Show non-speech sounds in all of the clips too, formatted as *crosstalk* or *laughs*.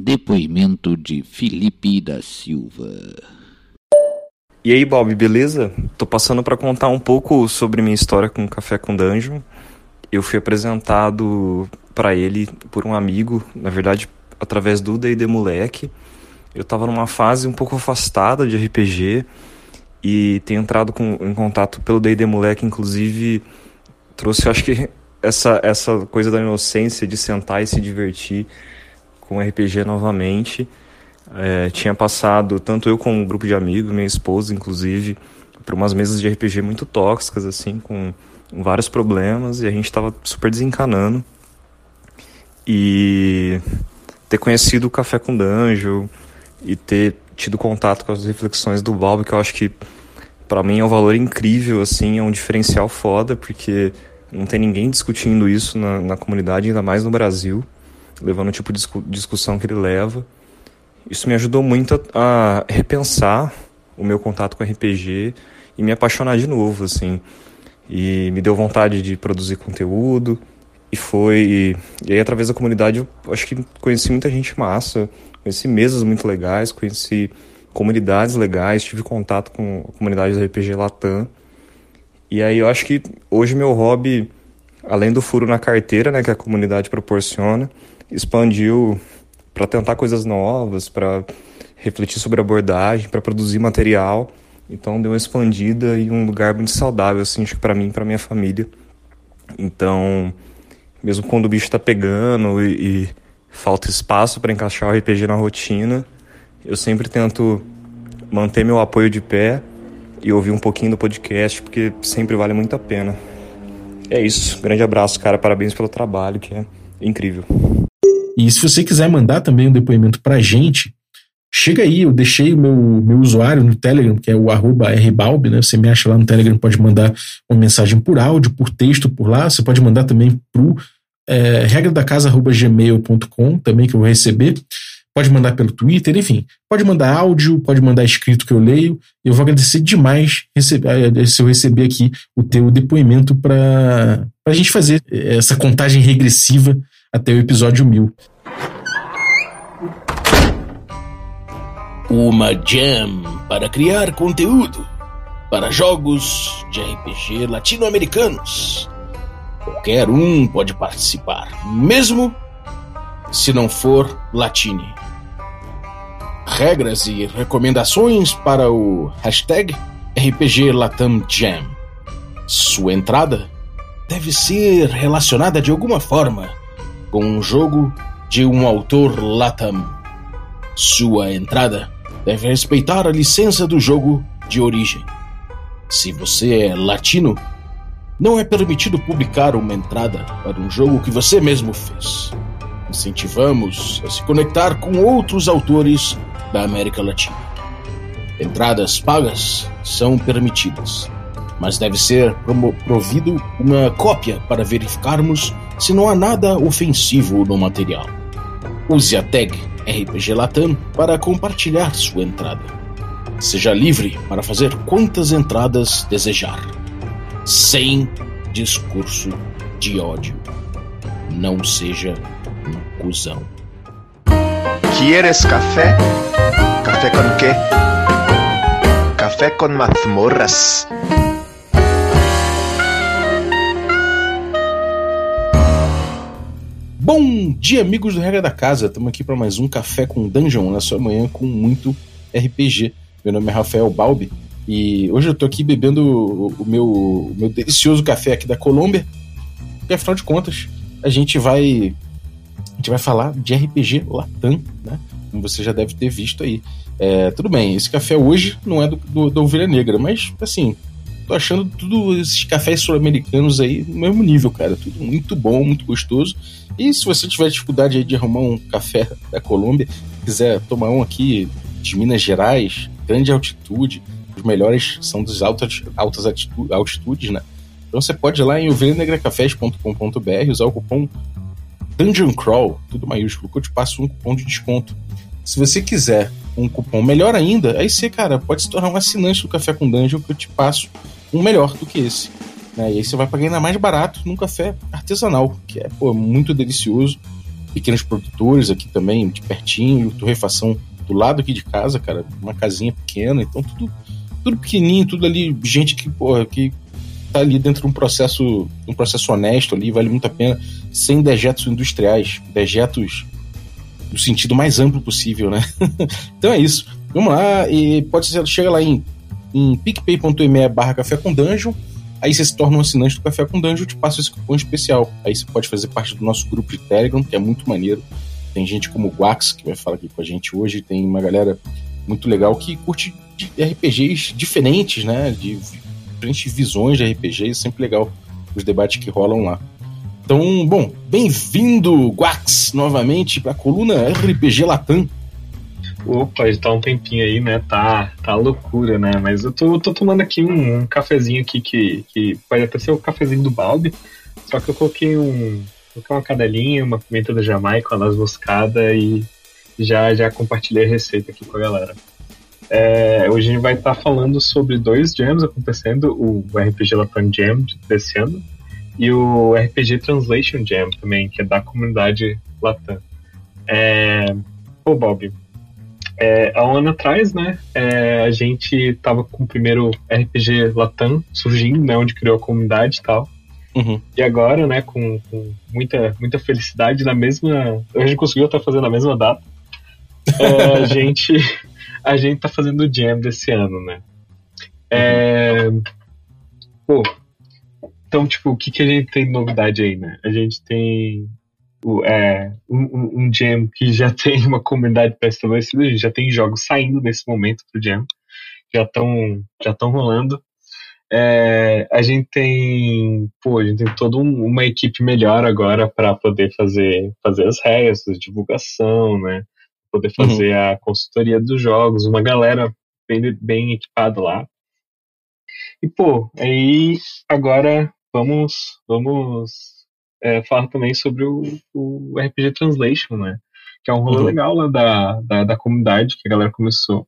Depoimento de Felipe da Silva. E aí, Bob, beleza? Tô passando para contar um pouco sobre minha história com Café com Dungeon. Eu fui apresentado para ele por um amigo, na verdade, através do D&D Moleque. Eu tava numa fase um pouco afastada de RPG e ter entrado com, em contato pelo D&D Moleque, inclusive, trouxe, acho que, essa, essa coisa da inocência de sentar e se divertir com RPG novamente. É, tinha passado, tanto eu como um grupo de amigos, minha esposa, inclusive, por umas mesas de RPG muito tóxicas, assim, com vários problemas, e a gente estava super desencanando. E ter conhecido o Café com Danjo e ter tido contato com as reflexões do Bob, que eu acho que para mim é um valor incrível, assim, é um diferencial foda, porque não tem ninguém discutindo isso na, na comunidade, ainda mais no Brasil, levando o tipo de discussão que ele leva. Isso me ajudou muito a, repensar o meu contato com RPG e me apaixonar de novo, assim. E me deu vontade de produzir conteúdo. E foi. E aí, através da comunidade, eu acho que conheci muita gente massa, conheci mesas muito legais, conheci comunidades legais, tive contato com a comunidade do RPG Latam. E aí eu acho que hoje meu hobby, além do furo na carteira, né, que a comunidade proporciona, expandiu para tentar coisas novas, para refletir sobre abordagem, para produzir material. Então deu uma expandida e um lugar muito saudável assim, acho que para mim para minha família. Então, mesmo quando o bicho está pegando e, e falta espaço para encaixar o RPG na rotina, eu sempre tento manter meu apoio de pé e ouvir um pouquinho do podcast, porque sempre vale muito a pena. É isso. Grande abraço, cara. Parabéns pelo trabalho, que é incrível. E se você quiser mandar também um depoimento pra gente, chega aí, eu deixei o meu, meu usuário no Telegram, que é o arroba rbalb, né? Você me acha lá no Telegram, pode mandar uma mensagem por áudio, por texto, por lá. Você pode mandar também pro é, regra da casa gmail.com também que eu vou receber. Pode mandar pelo Twitter, enfim. Pode mandar áudio, pode mandar escrito que eu leio. Eu vou agradecer demais receber, eh, se eu receber aqui o teu depoimento para a gente fazer essa contagem regressiva até o episódio mil. Uma jam para criar conteúdo para jogos de RPG latino-americanos. Qualquer um pode participar, mesmo se não for latine. Regras e recomendações para o hashtag RPG Latam Jam. Sua entrada deve ser relacionada de alguma forma com um jogo de um autor Latam. Sua entrada deve respeitar a licença do jogo de origem. Se você é latino, não é permitido publicar uma entrada para um jogo que você mesmo fez. Incentivamos a se conectar com outros autores da América Latina. Entradas pagas são permitidas, mas deve ser provido uma cópia para verificarmos se não há nada ofensivo no material. Use a tag RPG Latam para compartilhar sua entrada. Seja livre para fazer quantas entradas desejar, sem discurso de ódio. Não seja um cuzão. ¿Quieres café? ¿Café con qué? Café con mazmorras. Bom dia, amigos do Regra da Casa. Estamos aqui para mais um Café com Dungeon na sua manhã com muito RPG. Meu nome é Rafael Balbi e hoje eu estou aqui bebendo o, o meu, o meu delicioso café aqui da Colômbia. E afinal de contas, a gente vai a gente vai falar de RPG Latam, né? Como você já deve ter visto aí. É, tudo bem, esse café hoje não é do, do, da Ovelha Negra, mas assim, tô achando tudo esses cafés sul-americanos aí no mesmo nível, cara. Tudo muito bom, muito gostoso. E se você tiver dificuldade aí de arrumar um café da Colômbia, quiser tomar um aqui de Minas Gerais, grande altitude, os melhores são dos altas, altas altitudes, né? Então você pode ir lá em ovelhanegracafés.com.br, usar o cupom Dungeon Crawl, tudo maiúsculo, que eu te passo um cupom de desconto. Se você quiser um cupom melhor ainda, aí você, cara, pode se tornar um assinante do Café com Dungeon que eu te passo um melhor do que esse. Né? E aí você vai pagar ainda mais barato num café artesanal, que é pô, muito delicioso. pequenos produtores aqui também, de pertinho, torrefação do lado aqui de casa, cara, uma casinha pequena, então tudo, tudo pequenininho, tudo ali, gente que, porra, que tá ali dentro de um processo, um processo honesto ali, vale muito a pena, sem dejetos industriais, dejetos no sentido mais amplo possível, né? *laughs* então é isso. Vamos lá, e pode ser, chega lá em, em picpay.me barra café com dungeon, aí você se torna um assinante do Café com Dungeon, te passa esse cupom especial. Aí você pode fazer parte do nosso grupo de Telegram, que é muito maneiro. Tem gente como o Guax, que vai falar aqui com a gente hoje, tem uma galera muito legal que curte RPGs diferentes, né? De diferentes visões de RPGs, sempre legal os debates que rolam lá. Então, bom, bem-vindo, Guax, novamente para a coluna RPG Latam. Opa, já tá um tempinho aí, né? Tá, tá loucura, né? Mas eu tô, tô tomando aqui um, um cafezinho aqui que, que pode até ser o cafezinho do balde, só que eu coloquei um. Coloquei uma cadelinha, uma pimenta da Jamaica, uma noz moscada e já, já compartilhei a receita aqui com a galera. É, hoje a gente vai estar tá falando sobre dois jams acontecendo, o RPG Latam Jam desse ano e o RPG Translation Jam também, que é da comunidade Latam. É, pô, Bob, é, há um ano atrás, né, é, a gente tava com o primeiro RPG Latam surgindo, né, onde criou a comunidade e tal. Uhum. E agora, né, com, com, muita, muita felicidade, na mesma. A gente conseguiu estar fazendo a mesma data. É, a *laughs* gente a gente tá fazendo o Jam desse ano, né? É, pô, então, tipo, o que, que a gente tem de novidade aí, né? A gente tem o, é, um, um Jam que já *laughs* tem uma comunidade pré-estabelecida, a gente já tem jogos saindo nesse momento pro Jam, já estão já tão rolando. É, a gente tem, pô, a gente tem toda um, uma equipe melhor agora para poder fazer, fazer as regras, divulgação, né? Poder fazer uhum. a consultoria dos jogos, uma galera bem, bem equipada lá. E, pô, aí agora vamos, vamos é, falar também sobre o, o, RPG Translation, né? Que é um rolê uhum. legal lá da, da, da, comunidade que a galera começou.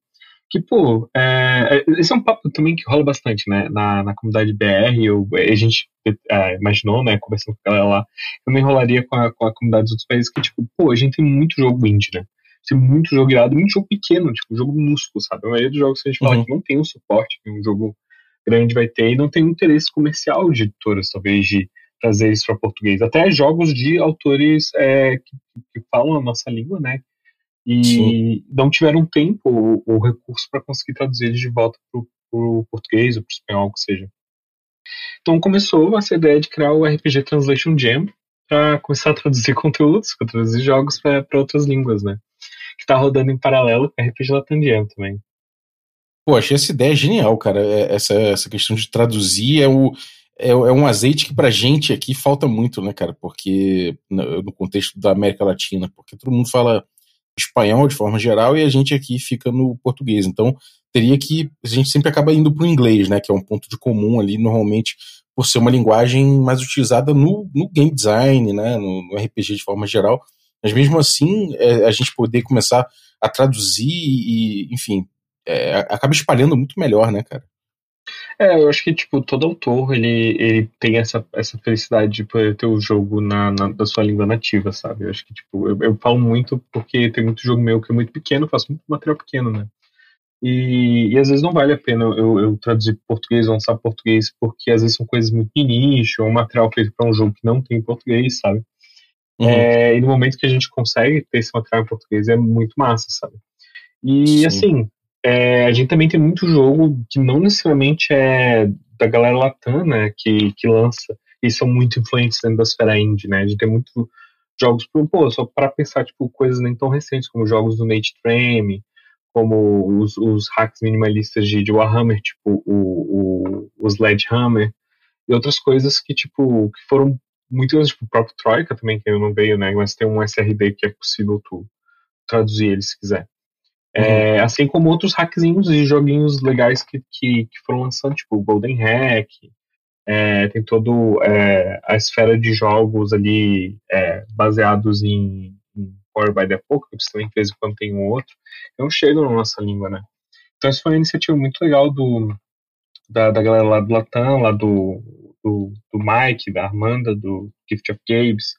Que, pô, é, é esse é um papo também que rola bastante, né? Na, na comunidade BR, eu, a gente é, imaginou, né? Conversando com a galera lá, também rolaria com a, com a comunidade dos outros países, que, tipo, pô, a gente tem muito jogo indie, né? Tem muito jogo irado, muito jogo pequeno, tipo, jogo minúsculo, sabe? A maioria dos jogos que a gente fala uhum. que não tem um suporte que um jogo grande vai ter e não tem um interesse comercial de editoras, talvez, de trazer isso para português. Até jogos de autores é, que, que, falam a nossa língua, né? E Sim. não tiveram tempo ou, ou recurso para conseguir traduzir eles de volta para o português ou para o espanhol, o que seja. Então começou essa ideia de criar o RPG Translation Jam para começar a traduzir *laughs* conteúdos, traduzir jogos para outras línguas, né? Que está rodando em paralelo com RPG Latam Jam também. Pô, achei essa ideia genial, cara. É, essa, essa questão de traduzir é o é, é um azeite que pra gente aqui falta muito, né, cara? Porque no, no contexto da América Latina, porque todo mundo fala espanhol de forma geral e a gente aqui fica no português. Então, teria que. A gente sempre acaba indo pro inglês, né? Que é um ponto de comum ali, normalmente, por ser uma linguagem mais utilizada no, no game design, né? No, no, RPG de forma geral. Mas mesmo assim, é, a gente poder começar a traduzir e, enfim, é, acaba espalhando muito melhor, né, cara? É, eu acho que, tipo, todo autor, ele, ele tem essa, essa felicidade de poder ter o jogo na, na, na sua língua nativa, sabe? Eu acho que, tipo, eu, eu falo muito porque tem muito jogo meu que é muito pequeno, faço muito material pequeno, né? E, e às vezes não vale a pena eu, eu traduzir português, lançar português, porque às vezes são coisas muito nicho, ou um material feito para um jogo que não tem português, sabe? Uhum. É, e no momento que a gente consegue ter esse material em português é muito massa, sabe? E Sim. assim, é, a gente também tem muito jogo que não necessariamente é da galera latam, né, que, que lança, e são muito influentes dentro da esfera indie, né, a gente tem muito jogos, pô, só para pensar, tipo, coisas nem tão recentes, como jogos do Nate Frame, como os, os hacks minimalistas de, de Warhammer, tipo o, o, o Sledgehammer, e outras coisas que, tipo, que foram muito tipo, o próprio Troika também, que não veio, né, mas tem um SRD que é possível tu traduzir ele se quiser. É, uhum. assim como outros hackzinhos e joguinhos legais que, que, que foram lançando, tipo o Golden Hack, é, tem todo é, a esfera de jogos ali é, baseados em, em Power by the Apocalypse, também de vez em quando tem um outro, não chegam na nossa língua, né? Então isso foi uma iniciativa muito legal do, da, da galera lá do Latam, lá do, do, do Mike, da Armanda, do Gift of Games,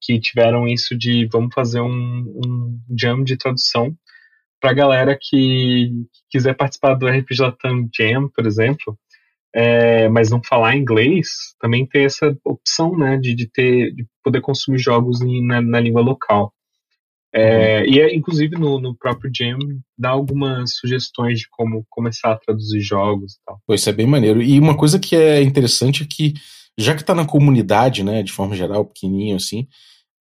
que tiveram isso de vamos fazer um, um jam de tradução para a galera que, quiser participar do RPG Latam Jam, por exemplo, é, mas não falar inglês, também ter essa opção, né, de, de ter, de poder consumir jogos em, na, na, língua local. É. E é, inclusive no, no próprio Jam dá algumas sugestões de como começar a traduzir jogos e tal. Isso é bem maneiro. E uma coisa que é interessante é que, já que está na comunidade, né, de forma geral, pequenininho assim,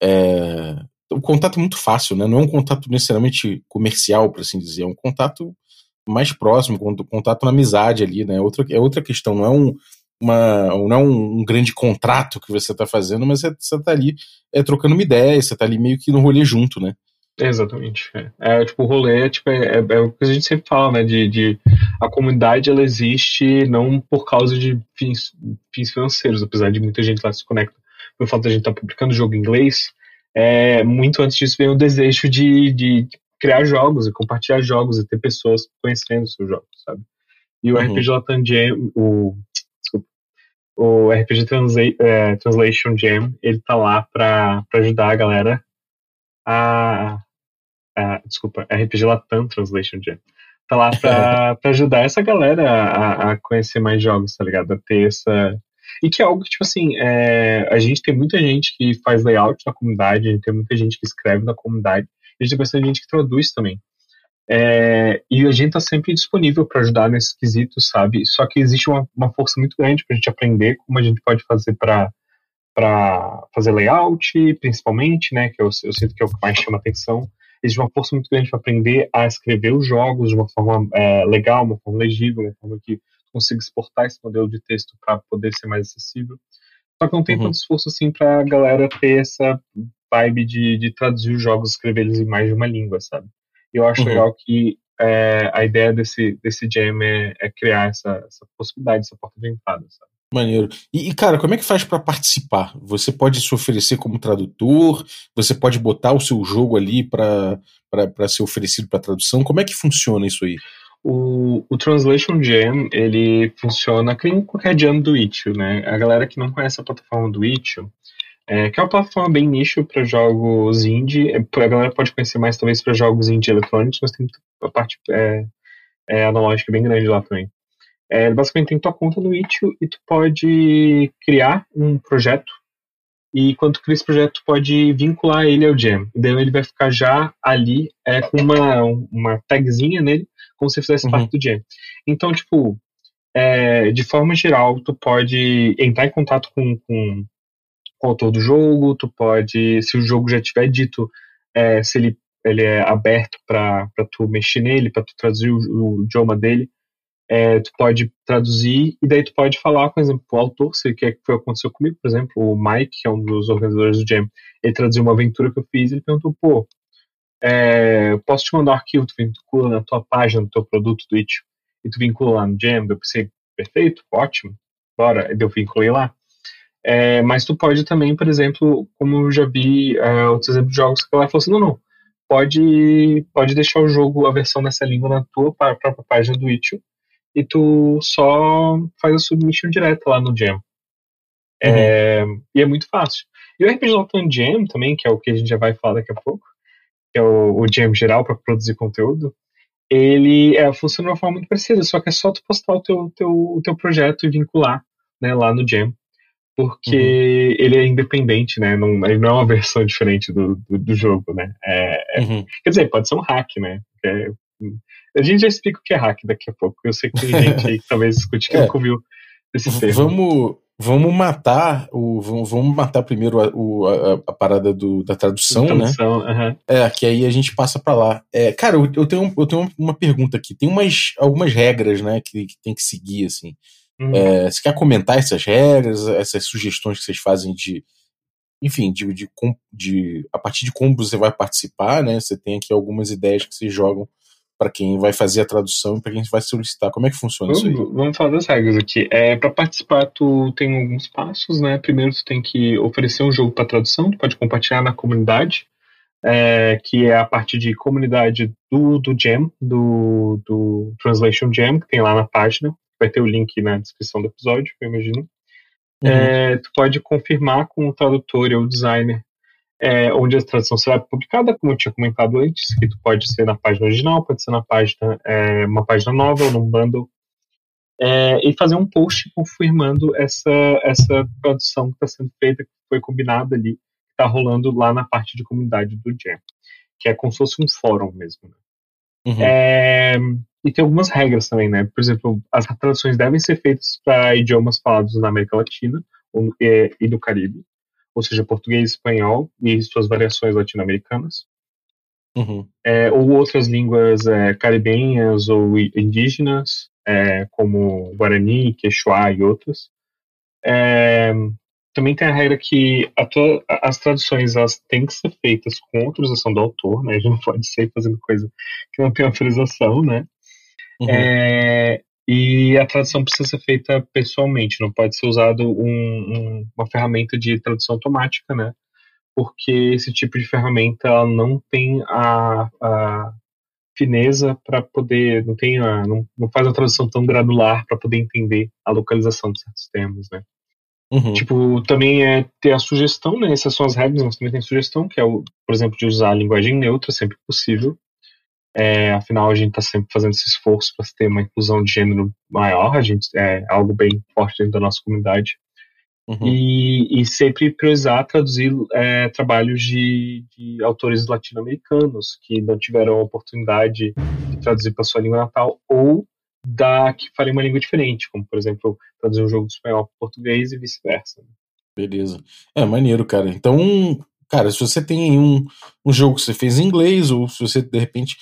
é, o contato é muito fácil, né? Não é um contato necessariamente comercial, por assim dizer, é um contato mais próximo, contato na amizade ali, né? Outra, é outra questão, não é um, uma, não é um, um grande contrato que você está fazendo, mas é, você está ali é, trocando uma ideia, você está ali meio que no rolê junto, né? Exatamente. É. é, tipo, o rolê tipo, é, é, é, o que a gente sempre fala, né? De, de a comunidade ela existe não por causa de fins, fins financeiros, apesar de muita gente lá se conecta pelo fato de a gente estar tá publicando jogo em inglês. É, muito antes disso veio o desejo de, de criar jogos e compartilhar jogos e ter pessoas conhecendo seus jogos, sabe? E o uhum. RPG Latam Jam, o, o RPG Transla é, Translation Jam, ele tá lá pra, pra ajudar a galera a, a desculpa, RPG Latam Translation Jam. Tá lá pra, *laughs* pra ajudar essa galera a, a conhecer mais jogos, tá ligado? A ter essa, e que é algo que, tipo assim, é, a gente tem muita gente que faz layout na comunidade, a gente tem muita gente que escreve na comunidade, a gente tem bastante gente que traduz também. É, e a gente está sempre disponível para ajudar nesse quesito, sabe? Só que existe uma, uma força muito grande para a gente aprender como a gente pode fazer para para fazer layout, principalmente, né? Que eu, eu sinto que é o que mais chama atenção. Existe uma força muito grande para aprender a escrever os jogos de uma forma é, legal, uma forma legível, uma forma que consiga exportar esse modelo de texto para poder ser mais acessível. Só que não tem uhum. tanto esforço assim para a galera ter essa vibe de, de traduzir os jogos, escrever eles em mais de uma língua, sabe? E eu acho uhum. legal que é, a ideia desse, desse jam é, é criar essa, essa, possibilidade, essa porta de entrada, sabe? Maneiro. E, e, cara, como é que faz para participar? Você pode se oferecer como tradutor? Você pode botar o seu jogo ali para ser oferecido para tradução? Como é que funciona isso aí? O, o Translation Jam, ele funciona que nem qualquer jam do Itch.io, né? A galera que não conhece a plataforma do Itch.io, é, que é uma plataforma bem nicho para jogos indie, é, a galera pode conhecer mais talvez para jogos indie eletrônicos, mas tem a parte é, é, analógica bem grande lá também. É, basicamente tem tua conta no Itch.io e tu pode criar um projeto e quando tu cria esse projeto, tu pode vincular ele ao Jam. E daí ele vai ficar já ali é, com uma, uma tagzinha nele como se fizesse uhum. parte do Jam. Então, tipo, é, de forma geral, tu pode entrar em contato com, com, autor do jogo, tu pode, se o jogo já tiver dito, é, se ele, ele é aberto para tu mexer nele, para tu traduzir o, o idioma dele, é, tu pode traduzir e daí tu pode falar, por exemplo, o autor, se quer que foi aconteceu comigo, por exemplo, o Mike, que é um dos organizadores do Jam, ele traduziu uma aventura que eu fiz, ele perguntou, pô, é, posso te mandar um arquivo, tu vincula na tua página do teu produto do Itch, e tu vincula lá no Jam, eu pensei, perfeito, ótimo, bora, eu vinculei lá. É, mas tu pode também, por exemplo, como eu já vi uh, outros exemplos de jogos, que ela falou assim, não, não, pode, pode deixar o jogo, a versão dessa língua na tua própria página do Itch, e tu só faz a submission direta lá no Jam. Uhum. É, e é muito fácil. E o RPG Lockdown Jam também, que é o que a gente já vai falar daqui a pouco, que é o, o Jam geral para produzir conteúdo, ele é, funciona de uma forma muito parecida, só que é só tu postar o teu, teu, o teu projeto e vincular né, lá no Jam. Porque uhum. ele é independente, né? Não, ele não é uma versão diferente do, do, do jogo, né? É, é uhum. Quer dizer, pode ser um hack, né? É, a gente já explica o que é hack daqui a pouco. Eu sei que tem gente *laughs* aí que talvez escute que é. nunca ouviu esse termo. Vamos, Vamos matar o. Vamos matar primeiro a, o, a, a parada do, da tradução, tradução né? Uhum. É, que aí a gente passa para lá. É, cara, eu, eu, tenho, eu tenho uma pergunta aqui. Tem umas, algumas regras, né, que, que tem que seguir, assim. Uhum. É, você quer comentar essas regras, essas sugestões que vocês fazem de. Enfim, de, de, de, a partir de como você vai participar, né? Você tem aqui algumas ideias que vocês jogam para quem vai fazer a tradução e para quem vai solicitar. Como é que funciona vamos, isso aí? Vamos falar das regras aqui. É, para participar, tu tem alguns passos, né? Primeiro, tu tem que oferecer um jogo para tradução, tu pode compartilhar na comunidade, é, que é a parte de comunidade do, do Jam, do, do Translation Jam, que tem lá na página. Vai ter o link na descrição do episódio, eu imagino. uhum. é, tu pode confirmar com o tradutor ou o designer é, onde a tradução será publicada, como eu tinha comentado antes, que tu pode ser na página original, pode ser na página, é, uma página nova ou num bundle, é, e fazer um post confirmando essa, essa tradução que está sendo feita, que foi combinada ali, que está rolando lá na parte de comunidade do Jam, que é como se fosse um fórum mesmo. Né? Uhum. É, e tem algumas regras também, né? Por exemplo, as traduções devem ser feitas para idiomas falados na América Latina e, e no Caribe ou seja, português e espanhol e suas variações latino-americanas. Uhum. É, ou outras línguas é, caribenhas ou indígenas, é, como Guarani, Quechua e outras. É, também tem a regra que a as traduções elas têm que ser feitas com autorização do autor, né? A gente não pode ser fazendo coisa que não tem autorização, né? Uhum. E a tradução precisa ser feita pessoalmente, não pode ser usado um, um, uma ferramenta de tradução automática, né? Porque esse tipo de ferramenta ela não tem a, a fineza para poder, não tem a, não, não faz uma tradução tão granular para poder entender a localização de certos termos, né? Uhum. Tipo, também é ter a sugestão, né? Essas são as regras, mas também tem sugestão, que é, o, por exemplo, de usar a linguagem neutra sempre que possível. É, afinal, a gente está sempre fazendo esse esforço para ter uma inclusão de gênero maior, a gente é algo bem forte dentro da nossa comunidade. Uhum. E, e, sempre priorizar traduzir é, trabalhos de, de autores latino-americanos que não tiveram a oportunidade de traduzir para sua língua natal ou da que falem uma língua diferente, como por exemplo traduzir um jogo do espanhol para português e vice-versa. Beleza. É maneiro, cara. Então, cara, se você tem um, um jogo que você fez em inglês, ou se você de repente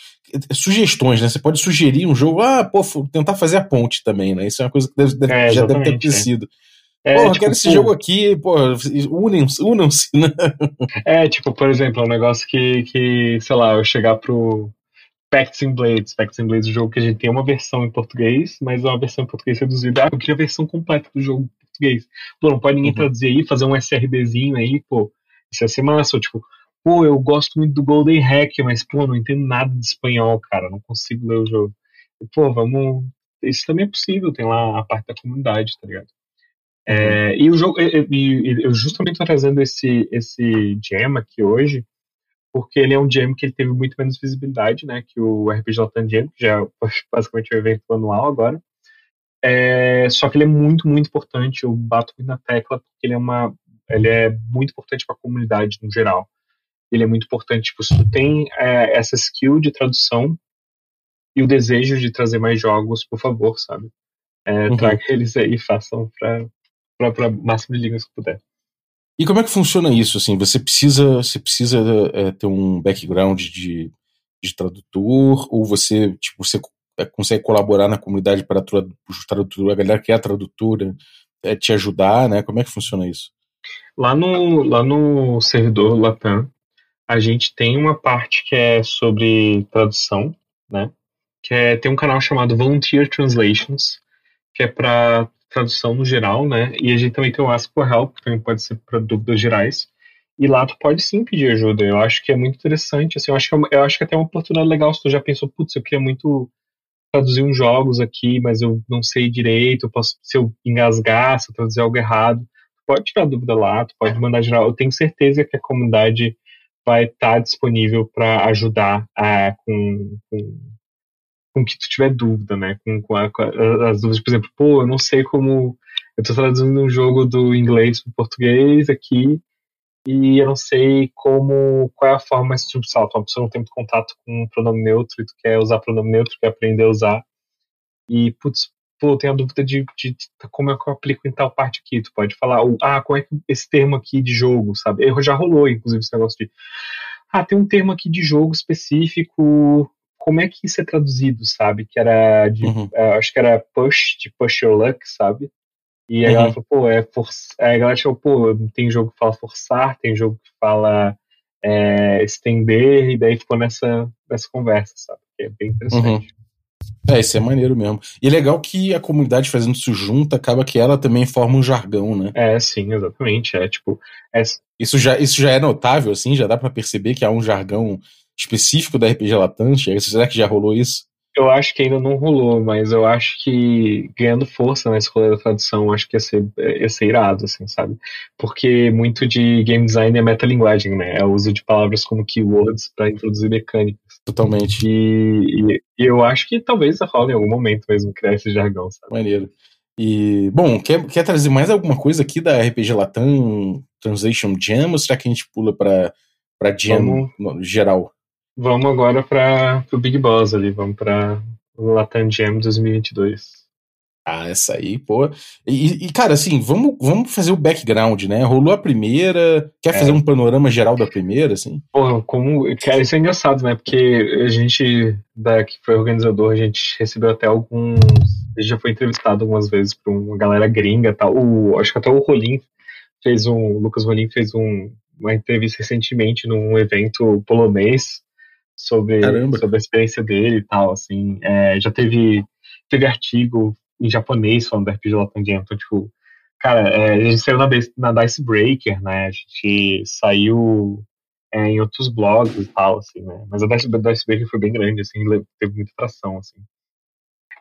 sugestões, né? Você pode sugerir um jogo, ah, pô, tentar fazer a ponte também, né? Isso é uma coisa que deve, deve, é, já deve ter acontecido. É. Porra, tipo, quero esse jogo aqui, pô, unam-se, unam-se, né? É, tipo, por exemplo, um negócio que, que, sei lá, eu chegar pro Pacts and Blades, Pacts and Blades, o jogo que a gente tem uma versão em português, mas é uma versão em português reduzida. Ah, eu queria a versão completa do jogo em português. Pô, não pode ninguém uhum. traduzir aí, fazer um SRDzinho aí, pô, isso ia ser massa, ou, tipo, pô, eu gosto muito do Golden Hack, mas, pô, não entendo nada de espanhol, cara, não consigo ler o jogo. E, pô, vamos. Isso também é possível, tem lá a parte da comunidade, tá ligado? É, uhum. e o jogo, e, e, eu justamente tô trazendo esse, esse jam aqui hoje, porque ele é um jam que ele teve muito menos visibilidade, né, que o RPG Latam Jam, que já é *laughs* basicamente o evento anual agora. É, só que ele é muito, muito importante, eu bato muito na tecla, porque ele é uma, ele é muito importante para a comunidade no geral ele é muito importante. Tipo, se tu tem é, essa skill de tradução e o desejo de trazer mais jogos, por favor, sabe? É, uhum. Traga eles aí e façam para o máximo de línguas que puder. E como é que funciona isso? Assim, você precisa, você precisa é, ter um background de, de tradutor ou você, tipo, você é, consegue colaborar na comunidade para a a galera que é a tradutora, é, te ajudar, né? Como é que funciona isso? Lá no, lá no servidor Latam, a gente tem uma parte que é sobre tradução, né? Que é, tem um canal chamado Volunteer Translations, que é para tradução no geral, né? E a gente também tem o Ask for Help, que também pode ser para dúvidas gerais. E lá tu pode sim pedir ajuda. Eu acho que é muito interessante. Assim, eu acho que, é eu acho que é até uma oportunidade legal se tu já pensou, putz, eu queria muito traduzir uns jogos aqui, mas eu não sei direito, eu posso, se eu engasgar, se eu traduzir algo errado, pode tirar dúvida lá, tu pode mandar geral. Eu tenho certeza que a comunidade vai estar tá disponível para ajudar com, com, com que tu tiver dúvida, né? Com, com, a, com a, as dúvidas, por exemplo, pô, eu não sei como. Eu estou traduzindo um jogo do inglês para português aqui e eu não sei como. qual é a forma mais subsal. Uma pessoa não tem muito contato com um pronome neutro e tu quer usar pronome neutro, quer aprender a usar. E, putz, pô, tenho a dúvida de, de, de, como é que eu aplico em tal parte aqui. Tu pode falar, ah, como é que esse termo aqui de jogo, sabe? Eu já rolou, inclusive, esse negócio de, ah, tem um termo aqui de jogo específico, como é que isso é traduzido, sabe? Que era de, uhum. uh, acho que era push, de push your luck, sabe? E aí uhum. ela falou, pô, é forçar. Aí a galera falou, pô, tem jogo que fala forçar, tem jogo que fala é, estender, e daí ficou nessa, nessa conversa, sabe? Que é bem interessante. Uhum. É, isso é maneiro mesmo. E é legal que a comunidade fazendo isso junto, acaba que ela também forma um jargão, né? É, sim, exatamente. É tipo. É... Isso, já, isso já é notável, assim? Já dá para perceber que há um jargão específico da RPG Latante? Será que já rolou isso? eu acho que ainda não rolou, mas eu acho que ganhando força na escola da tradução, acho que ia ser, ia ser irado, assim, sabe? Porque muito de game design é metalinguagem, né? É o uso de palavras como keywords para introduzir mecânicas. Totalmente. E, e, eu acho que talvez a rola em algum momento mesmo criar esse jargão, sabe? Maneiro. E, bom, quer, quer trazer mais alguma coisa aqui da RPG Latam Translation Jam ou será que a gente pula para Jam Vamos... no geral? Vamos agora para o Big Boss ali, vamos para o Latam Jam 2022. Ah, essa aí, pô. E, e, cara, assim, vamos, vamos fazer o background, né? Rolou a primeira. Quer é. fazer um panorama geral da primeira, assim? Porra, como. Cara, isso é engraçado, né? Porque a gente, da, que foi organizador, a gente recebeu até alguns. A gente já foi entrevistado algumas vezes por uma galera gringa tal. O, acho que até o Rolim fez um. O Lucas Rolim fez um, uma entrevista recentemente num evento polonês sobre, sobre a experiência dele e tal, assim. É, já teve, teve artigo em japonês falando do RPG Latam então, tipo, cara, é, a gente saiu na, na Dicebreaker, né, a gente saiu é, em outros blogs e tal, assim, né, mas a Dicebreaker foi bem grande, assim, teve muita tração, assim.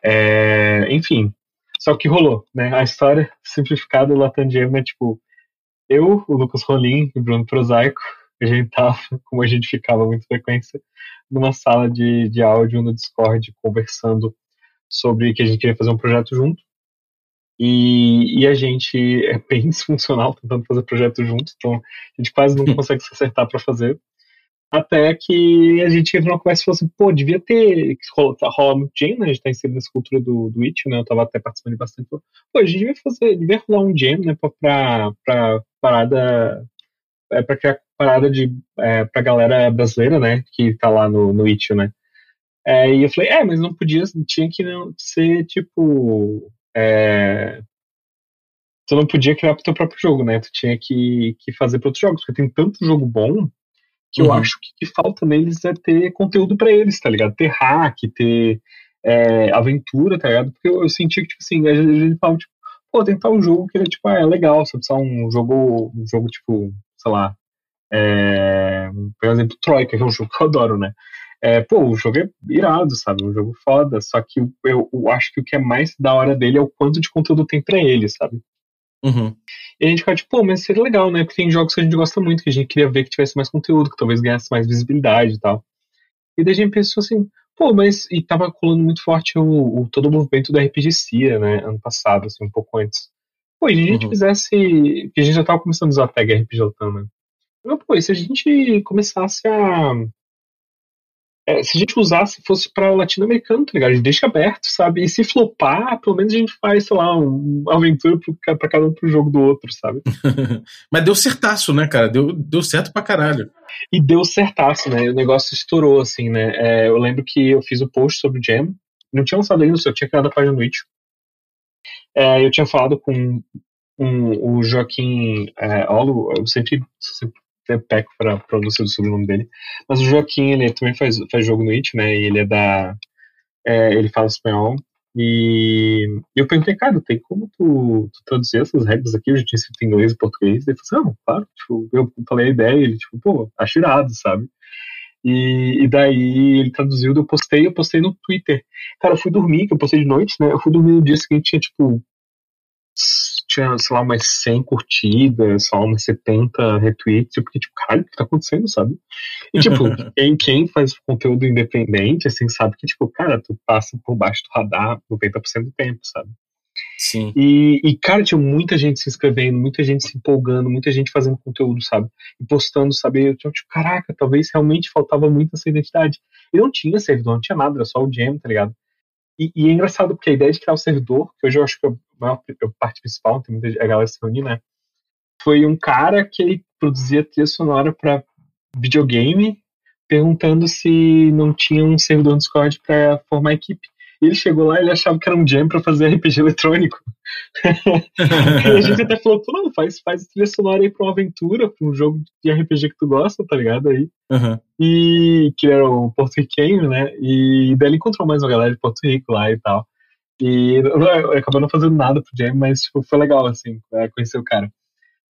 É, enfim, só que rolou, né, a história simplificada do Latam é, tipo, eu, o Lucas Rolim e o Bruno Prosaico, a gente tava, *laughs* como a gente ficava muito frequência, numa sala de, de áudio no Discord, conversando sobre que a gente queria fazer um projeto junto. E, e a gente é bem *laughs* disfuncional tentando fazer projeto junto, então a gente quase não *laughs* consegue se acertar para fazer. Até que a gente entrou numa conversa e falou assim, pô, devia ter. Rola, rola muito jam, né? A gente tá inserido nessa cultura do, do Itch, né? Eu tava até participando bastante. Pô, a gente devia fazer, devia rolar um jam, né? Pra, pra, pra parada. É, pra criar parada de. É, pra galera brasileira, né? Que tá lá no, no Itch, né? É, e eu falei, é, mas não podia, tinha que ser tipo. É, tu não podia criar pro teu próprio jogo, né? Tu tinha que, que fazer para outros jogos, porque tem tanto jogo bom que uhum. eu acho que, que falta neles é ter conteúdo para eles, tá ligado? Ter hack, ter é, aventura, tá ligado? Porque eu, eu senti que, tipo assim, a gente falava, tipo, pô, tentar um jogo que ele, tipo, ah, é legal, sabe? Só um jogo, um jogo, tipo, sei lá, é, por exemplo, Troika, que é um *laughs* jogo que eu adoro, né? É, pô, o jogo é irado, sabe? Um jogo foda. Só que eu, eu, acho que o que é mais da hora dele é o quanto de conteúdo tem para ele, sabe? Uhum. E a gente fica tipo, pô, mas seria legal, né? Porque tem jogos que a gente gosta muito, que a gente queria ver que tivesse mais conteúdo, que talvez ganhasse mais visibilidade e tal. E daí a gente pensou assim, pô, mas. E tava colando muito forte o, o todo o movimento da RPG CIA, né? Ano passado, assim, um pouco antes. Pô, e a gente uhum. fizesse. Que a gente já tava começando a usar a tag RPG Latam, né? pô, e se a gente começasse a é, se a gente usasse, fosse para latino-americano, tá ligado? A gente deixa aberto, sabe? E se flopar, pelo menos a gente faz, sei lá, uma aventura para cada um pro jogo do outro, sabe? *laughs* Mas deu certaço, né, cara? Deu, deu certo pra caralho. E deu certaço, né? O negócio estourou, assim, né? É, eu lembro que eu fiz o um post sobre o Jam. Não tinha lançado ainda, eu tinha criado a página no Twitch. É, eu tinha falado com um, o Joaquim é, Olo, eu sempre, sempre peco para pronunciar o sobrenome dele. Mas o Joaquim, ele também faz, faz jogo no It, né? E ele é da. É, ele fala espanhol. E eu perguntei, cara, tem como tu, tu traduzir essas regras aqui? Eu já tinha escrito em inglês e português. Ele falou assim, não, claro. Tipo, eu falei a ideia e ele, tipo, pô, acho irado, sabe? E, e, daí ele traduziu, eu postei, eu postei no Twitter. Cara, eu fui dormir, que eu postei de noite, né? Eu fui dormir no dia seguinte, tinha tipo tinha, sei lá, umas 100 curtidas, só umas 70 retweets, porque, tipo, caralho, o que tá acontecendo, sabe? E, tipo, *laughs* quem, quem faz conteúdo independente, assim, sabe que, tipo, cara, tu passa por baixo do radar 90% do tempo, sabe? Sim. E, e, cara, tinha muita gente se inscrevendo, muita gente se empolgando, muita gente fazendo conteúdo, sabe? E postando, sabe? Eu tinha, tipo, caraca, talvez realmente faltava muito essa identidade. E não tinha servidor, não tinha nada, era só o jam, tá ligado? E, e, é engraçado porque a ideia de criar o servidor, que hoje eu acho que é maior a parte principal, tem muita a galera se reunir, né? Foi um cara que ele produzia trilha sonora para videogame, perguntando se não tinha um servidor no Discord para formar equipe. E ele chegou lá, ele achava que era um jam para fazer RPG eletrônico. *laughs* e a gente até falou, pô, não, faz, faz trilha sonora aí pra uma aventura, pra um jogo de RPG que tu gosta, tá ligado? Aí. Uhum. E que era o porto-riquenho, né? E daí ele encontrou mais uma galera de Porto Rico lá e tal. E acabou não fazendo nada pro jam, mas tipo, foi legal, assim, é, conhecer o cara.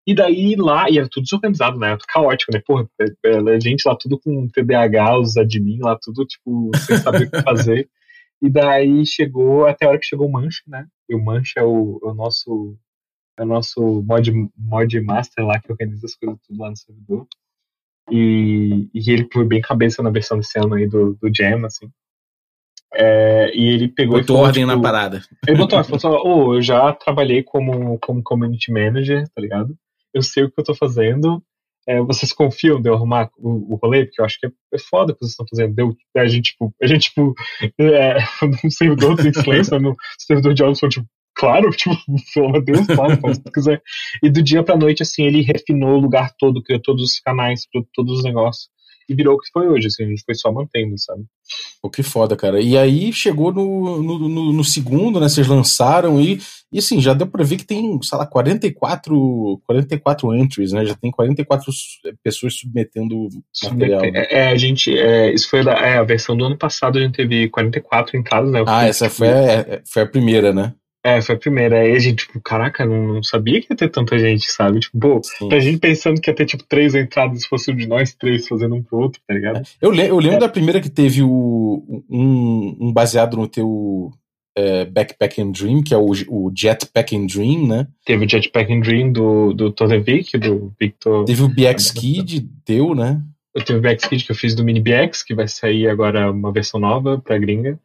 E daí lá, e era tudo desorganizado, né? Caótico, né? Porra, é, é, gente lá tudo com TDAH, os admin lá, tudo, tipo, sem saber o que fazer. E daí chegou, até a hora que chegou o Mancha, né? E o Mancha é o, é o nosso é o nosso mod, mod master lá que organiza as coisas tudo lá no servidor. E, e ele foi bem cabeça na versão desse ano aí do, do Jam, assim. É, e ele pegou botou e falou, ordem tipo, na parada. Ele botou, ele falou oh, eu já trabalhei como, como community manager, tá ligado? Eu sei o que eu tô fazendo. É, vocês confiam de eu arrumar o, o rolê? Porque eu acho que é, é foda o que vocês estão fazendo. Deu, a gente, tipo, a gente, tipo, é, no servidor do Excelência, no servidor de Oxford, tipo, claro, *laughs* tipo, pelo amor de Deus, fala, faz o que quiser. E do dia pra noite, assim, ele refinou o lugar todo, criou todos os canais, criou todos os negócios e virou o que foi hoje, assim, a gente foi só mantendo, sabe? Pô, que foda, cara. E aí chegou no, no, no, no segundo, né? Vocês lançaram e, e assim, já deu pra ver que tem, sei lá, 44, 44 entries, né? Já tem 44 pessoas submetendo material. Né? É, a gente. É, isso foi da, é, a versão do ano passado, a gente teve 44 entradas, né? Ah, essa foi a, foi a primeira, né? É, foi a primeira. Aí a gente, tipo, caraca, não, não sabia que ia ter tanta gente, sabe? Tipo, pô, Sim. a gente pensando que ia ter, tipo, três entradas se fosse um de nós três fazendo um pro outro, tá ligado? Eu, le eu lembro é. da primeira que teve o, um, um baseado no teu é, Backpack and Dream, que é o, o Jetpack and Dream, né? Teve o Jetpack and Dream do, do Todevic, do Victor. Teve o BX Kid teu, né? Eu teve o BX Kid que eu fiz do Mini BX, que vai sair agora uma versão nova pra gringa.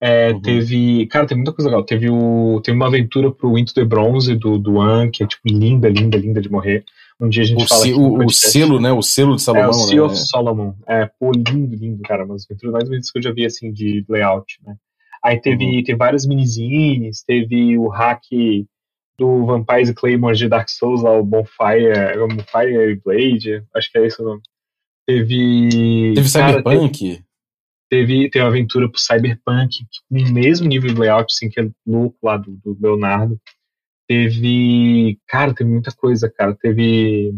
É, uhum. Teve. Cara, tem muita coisa legal. Teve, o, teve uma aventura pro Into the Bronze do, do An, que é tipo linda, linda, linda de morrer. Um dia a gente o fala. Se, o, o selo, né? O selo de Salomão. É, o Seal né? of Solomon. É, pô, lindo, lindo, cara. Mas aventuras mais bonitas que eu já vi, assim, de layout, né? Aí teve, uhum. teve várias minizines, teve o hack do Vampires e Claymore de Dark Souls, lá, o Bonfire, Bonfire Blade, acho que é esse o nome. Teve. Teve Cyberpunk? Teve, Teve, teve uma aventura pro Cyberpunk, com o mesmo nível de layout, assim, que é louco lá do, do Leonardo. Teve. Cara, teve muita coisa, cara. Teve.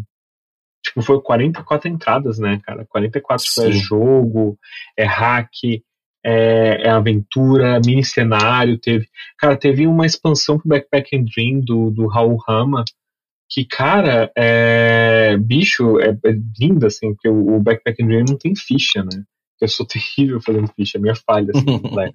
Tipo, foi 44 entradas, né, cara? 44 Sim. é jogo, é hack, é, é, aventura, mini cenário. Teve. Cara, teve uma expansão pro Backpack and Dream do, do Raul Rama. Que, cara, é. Bicho, é, é lindo, assim, porque o, o Backpack and Dream não tem ficha, né? Eu sou terrível fazendo ficha, é minha falha, assim, *laughs* né?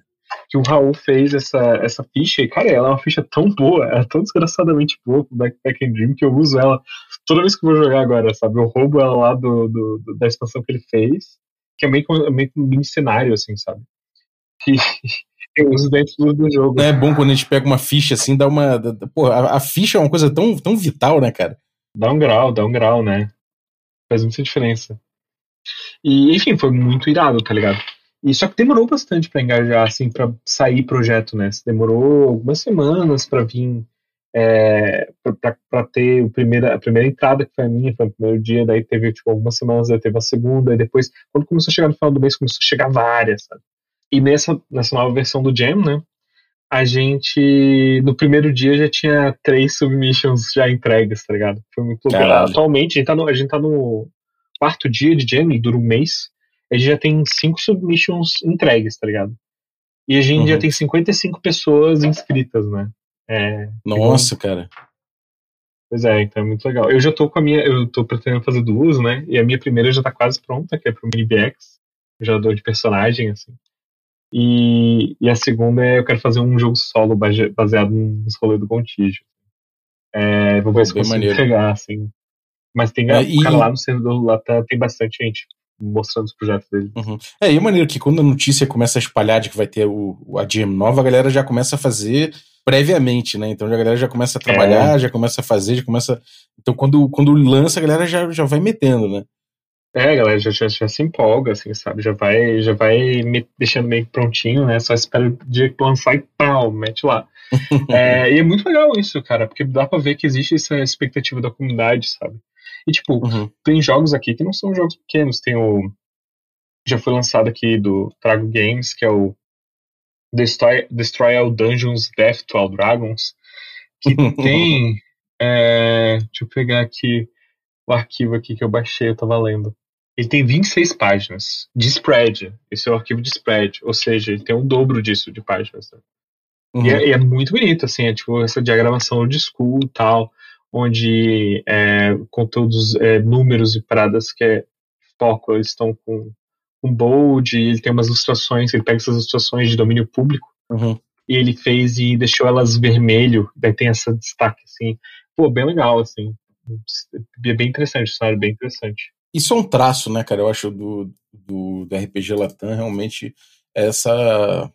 Que o Raul fez essa, essa ficha, e, cara, ela é uma ficha tão boa, ela é tão desgraçadamente boa pro Backpack and Dream que eu uso ela toda vez que eu vou jogar agora, sabe? Eu roubo ela lá do, do, do da expansão que ele fez, que é meio que, meio que um mini cenário, assim, sabe? E *laughs* eu uso dentro do jogo. É bom quando a gente pega uma ficha assim, dá uma. Pô, a, a ficha é uma coisa tão, tão vital, né, cara? Dá um grau, dá um grau, né? Faz muita diferença. E, enfim, foi muito irado, tá ligado? E só que demorou bastante para engajar, assim, para sair projeto, né? Demorou algumas semanas para vir, é, para ter o primeira, a primeira entrada, que foi a minha, foi o primeiro dia, daí teve, tipo, algumas semanas, daí teve a segunda, e depois, quando começou a chegar no final do mês, começou a chegar várias, sabe? E nessa, nessa nova versão do Jam, né? A gente, no primeiro dia, já tinha três submissions já entregues, tá ligado? Foi muito louco. Atualmente, a gente tá no, a gente tá no quarto dia de Jam, dura um mês, a gente já tem cinco submissions entregues, tá ligado? E a gente uhum. já tem 55 pessoas inscritas, né? É, Nossa, então, cara. Pois é, então é muito legal. Eu já tô com a minha, eu tô pretendendo fazer duas, né? E a minha primeira já tá quase pronta, que é pro MiniBX. Dou de personagem, assim. E, e a segunda é eu quero fazer um jogo solo baseado nos rolês do Contígio. É, vou ver Pô, se consigo maneiro. pegar, assim. Mas tem é, e... cara lá no servidor lá tá, tem bastante gente mostrando os projetos dele. Uhum. É, e é maneiro que quando a notícia começa a espalhar de que vai ter o, a GM nova, a galera já começa a fazer previamente, né? Então a galera já começa a trabalhar, é. já começa a fazer, já começa. Então quando, quando lança, a galera já, já vai metendo, né? É, a galera já, já, já, se empolga, assim, sabe? Já vai, já vai me deixando meio prontinho, né? Só espera o dia que lançar e pau, mete lá. *laughs* é, e é muito legal isso, cara, porque dá pra ver que existe essa expectativa da comunidade, sabe? E, tipo, uhum. tem jogos aqui que não são jogos pequenos. Tem o. Já foi lançado aqui do Trago Games, que é o Destroy, Destroy All Dungeons Death to All Dragons. Que *laughs* tem. é, deixa eu pegar aqui o arquivo aqui que eu baixei, eu tava lendo. Ele tem 26 páginas de spread. Esse é o arquivo de spread. Ou seja, ele tem o dobro disso de páginas. Né? Uhum. E, é, e, é, muito bonito, assim, é tipo essa diagramação old school e tal onde é, conteúdos, é, números e paradas que é foco, eles estão com um bold, ele tem umas ilustrações, ele pega essas ilustrações de domínio público Uhum. e ele fez e deixou elas vermelho, daí tem essa destaque, assim. Pô, bem legal, assim. É bem interessante, sabe? Bem interessante. Isso é um traço, né, cara? Eu acho do, do, do RPG Latam realmente essa.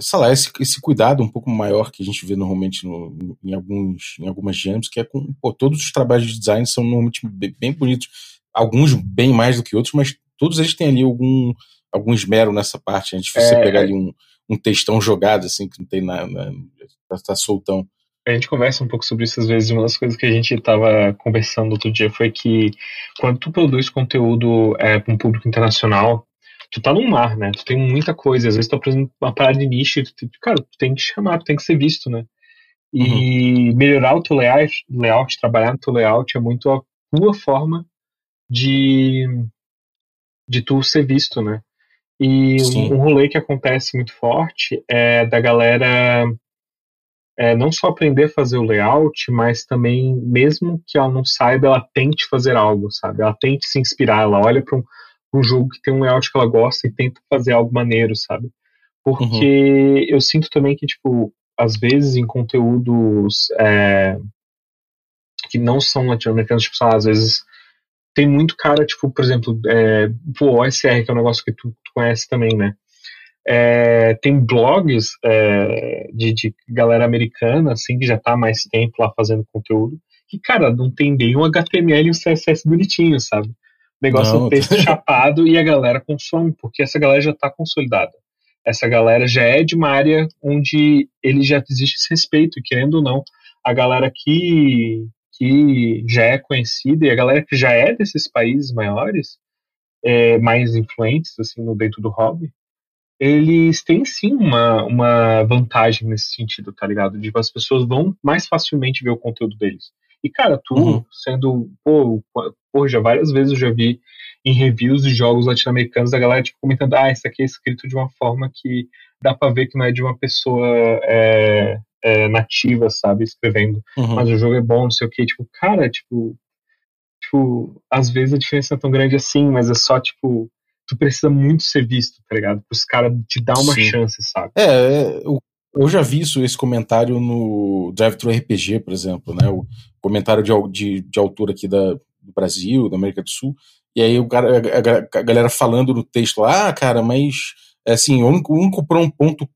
Sei lá, esse, esse cuidado um pouco maior que a gente vê normalmente no, em, alguns, em algumas gems, que é com. Pô, todos os trabalhos de design são normalmente bem, bem bonitos. Alguns bem mais do que outros, mas todos eles têm ali algum, algum esmero nessa parte. É difícil você É, pegar é. ali um, um textão jogado, assim, que não tem nada. Tá, soltão. A gente conversa um pouco sobre isso às vezes. e Uma das coisas que a gente estava conversando outro dia foi que quando tu produz conteúdo é, para um público internacional, tu tá num mar, né? Tu tem muita coisa. Às vezes tu apresenta uma parada de nicho e tu, tu- cara, tu tem que chamar, tu tem que ser visto, né? E melhorar o teu layout, layout, trabalhar no teu layout é muito a tua forma de, de tu ser visto, né? E Sim. um, rolê que acontece muito forte é da galera é, não só aprender a fazer o layout, mas também, mesmo que ela não saiba, ela tente fazer algo, sabe? Ela tente se inspirar, ela olha para um, um jogo que tem um layout que ela gosta e tenta fazer algo maneiro, sabe? Porque eu sinto também que, tipo, às vezes em conteúdos é, que não são latino-americanos, tipo, lá, às vezes tem muito cara, tipo, por exemplo, é, pô, OSR, que é um negócio que tu, tu conhece também, né? É, tem blogs é, de, de galera americana, assim, que já tá há mais tempo lá fazendo conteúdo, que, cara, não tem nem um HTML e um CSS bonitinho, sabe? Negócio Não. texto *laughs* chapado e a galera consome, porque essa galera já tá consolidada. Essa galera já é de uma área onde ele já existe esse respeito, e querendo ou não, a galera que, que já é conhecida e a galera que já é desses países maiores, é, mais influentes, assim, no dentro do hobby, eles têm sim uma, uma vantagem nesse sentido, tá ligado? De que as pessoas vão mais facilmente ver o conteúdo deles. E, cara, tu Uhum. sendo, pô, pô, já várias vezes eu já vi em reviews de jogos latino-americanos da galera, tipo, comentando, ah, isso aqui é escrito de uma forma que dá pra ver que não é de uma pessoa é, é, nativa, sabe, escrevendo Uhum. mas o jogo é bom, não sei o que, tipo, cara, tipo, tipo, às vezes a diferença não é tão grande assim, mas é só, tipo, tu precisa muito ser visto, tá ligado? Os caras te dar uma Sim. chance, sabe? É, é, eu, já vi isso, esse comentário no Drive Thru RPG, por exemplo, né? O comentário de, de, de autor aqui da, do Brasil, da América do Sul, e aí o cara, a, a- galera falando no texto lá, ah, cara, mas assim, o único, o único ponto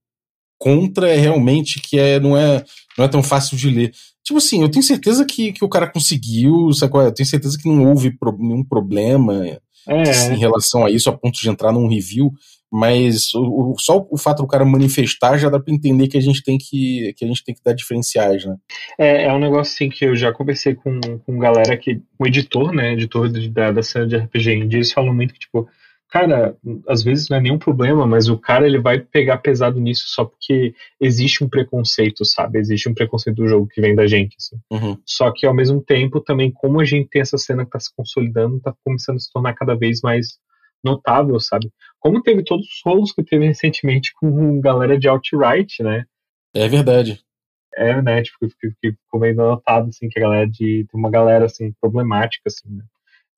contra é realmente que é, não, é, não é tão fácil de ler. Tipo assim, eu tenho certeza que, que o cara conseguiu, é? eu tenho certeza que não houve pro- nenhum problema É, em relação a isso, a ponto de entrar num review, mas o, o- só o fato do cara manifestar já dá pra entender que a gente tem que, que a gente tem que dar diferenciais, né? é, é um negócio assim que eu já conversei com, com galera que, um editor, né, editor de- da, da cena de RPG indie, eles falam muito que, tipo, cara, às vezes não é nenhum problema, mas o cara ele vai pegar pesado nisso só porque existe um preconceito, sabe? Existe um preconceito do jogo que vem da gente, assim. Uhum. Só que ao mesmo tempo, também, como a gente tem essa cena que está se consolidando, está começando a se tornar cada vez mais notável, sabe? Como teve todos os rolos que teve recentemente com galera de Outright, né? É verdade. É, né? Tipo, que, ficou meio notado, assim, que a galera de. Tem uma galera, assim, problemática, assim, né?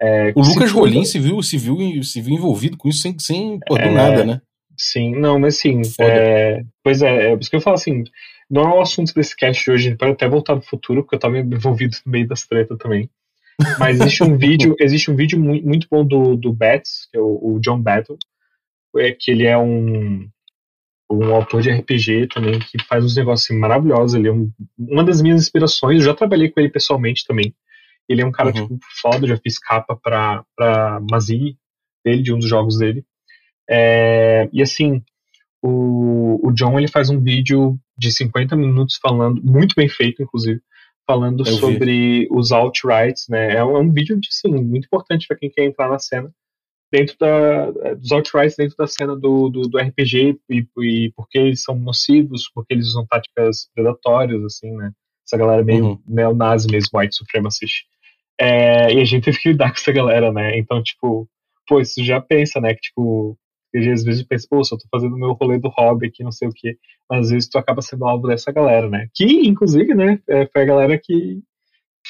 É, O Lucas Rolim se viu, se, viu, se viu envolvido com isso sem, sem pô, do É. nada, né? Sim, não, mas sim. É, pois é, é por isso que eu falo assim, não é o assunto desse cast de hoje, a gente pode até voltar no futuro, porque eu tava envolvido no meio das tretas também. Mas *laughs* existe um vídeo, existe um vídeo mu- muito bom do, do Betts, que é o, o John Battle, é, que ele é um, um autor de RPG também, que faz uns negócios assim, maravilhosos. Ele é um- uma das minhas inspirações, eu já trabalhei com ele pessoalmente também. Ele é um cara, Uhum. tipo, foda, já fiz capa pra, pra Mazini, dele, de um dos jogos dele. É, e assim, o, o John ele faz um vídeo de 50 minutos falando, muito bem feito, inclusive, falando Eu vi. sobre os outrights, né? É um, é um vídeo de, sim, muito importante para quem quer entrar na cena, dentro da, dos outrights, dentro da cena do, do, do RPG e, e porque eles são nocivos, porque eles usam táticas predatórias, assim, né? Essa galera meio Uhum. neonazi mesmo, white supremacist. É, e a gente teve que lidar *laughs* com essa galera, né? Então, tipo, pô, isso já pensa, né? Que, tipo, porque às vezes pensa, pô, eu tô fazendo o meu rolê do hobby aqui, não sei o quê. Mas às vezes tu acaba sendo alvo dessa galera, né? Que, inclusive, né, é, foi a galera que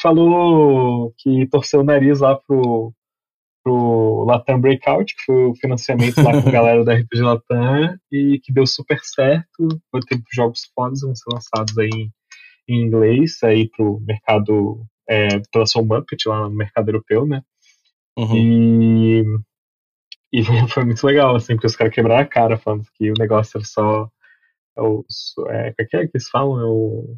falou que torceu o nariz lá pro, pro Latam Breakout, que foi o financiamento lá com a galera da RPG Latam, e que deu super certo. Foi ter jogos fodas vão ser lançados aí em, em inglês, aí pro mercado, é, pela Soul Muppet, lá no mercado europeu, né? Uhum. E, e foi muito legal, assim, porque os caras quebraram a cara falando que o negócio era só. É, o que é que eles falam? É o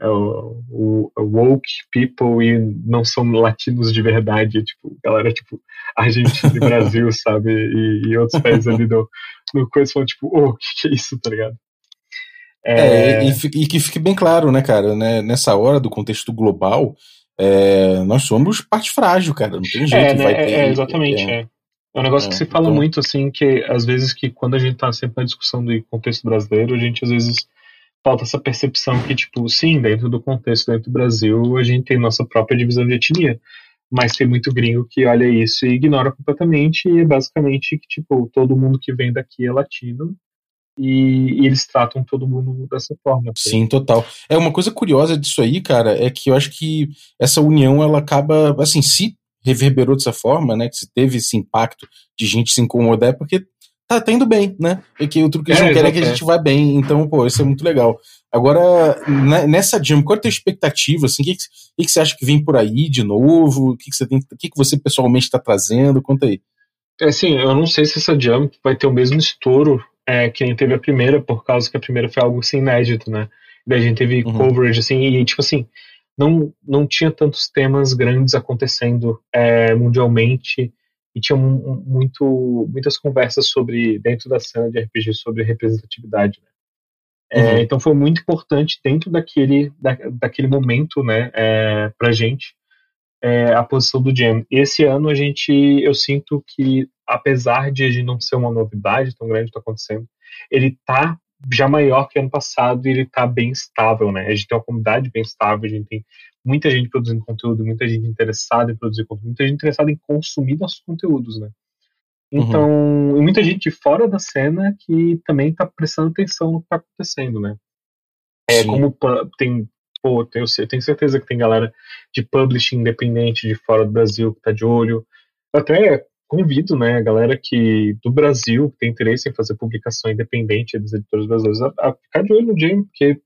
é o, o, o, woke people e não são latinos de verdade, tipo, galera tipo Argentina e Brasil, *laughs* sabe? E, e, outros países ali do, no coisa falam, tipo, oh, o que, que é isso, tá ligado? É, é e, e, que fique bem claro, né, cara, né, nessa hora do contexto global, é, nós somos parte frágil, cara, não tem jeito. É, né, ter, é exatamente, é. é. É um negócio que se fala então... muito, assim, que às vezes que quando a gente tá sempre na discussão do contexto brasileiro, a gente às vezes falta essa percepção que, tipo, sim, dentro do contexto, dentro do Brasil, a gente tem nossa própria divisão de etnia. Mas tem muito gringo que olha isso e ignora completamente, e é basicamente que, tipo, todo mundo que vem daqui é latino, e, e, eles tratam todo mundo dessa forma. Tá Sim, total. É uma coisa curiosa disso aí, cara, é que eu acho que essa união ela acaba, assim, se reverberou dessa forma, né, que se teve esse impacto de gente se incomodar, é porque tá, tá indo bem, né? E que o truque que eles é, não querem é que a gente vá bem. Então, pô, isso é muito legal. Agora, né, nessa jam, qual é a tua expectativa? Assim, o que, que, que, você acha que vem por aí de novo? O que, que você tem, o que, que você pessoalmente está trazendo? Conta aí. É assim, eu não sei se essa jam vai ter o mesmo estouro é, que nem teve a primeira, por causa que a primeira foi algo assim inédito, né? Daí a gente teve uhum. coverage, assim, e tipo assim, não, não tinha tantos temas grandes acontecendo é, mundialmente e tinha muito, muitas conversas sobre, dentro da cena de RPG, sobre representatividade. Né? É, uhum. Então foi muito importante dentro daquele, da, daquele momento, né, é, pra gente, é, a posição do Jam. Esse ano a gente, eu sinto que, apesar de não ser uma novidade tão grande que está acontecendo, ele tá já maior que ano passado e ele tá bem estável, né? A gente tem uma comunidade bem estável, a gente tem muita gente produzindo conteúdo, muita gente interessada em produzir conteúdo, muita gente interessada em consumir nossos conteúdos, né? Então, uhum. muita gente fora da cena que também está prestando atenção no que está acontecendo, né? É Sim. como tem, pô, tenho, eu tenho certeza que tem galera de publishing independente de fora do Brasil que está de olho. Até convido, né, a galera que do Brasil que tem interesse em fazer publicação independente dos editores brasileiros a, a ficar de olho no Jam, porque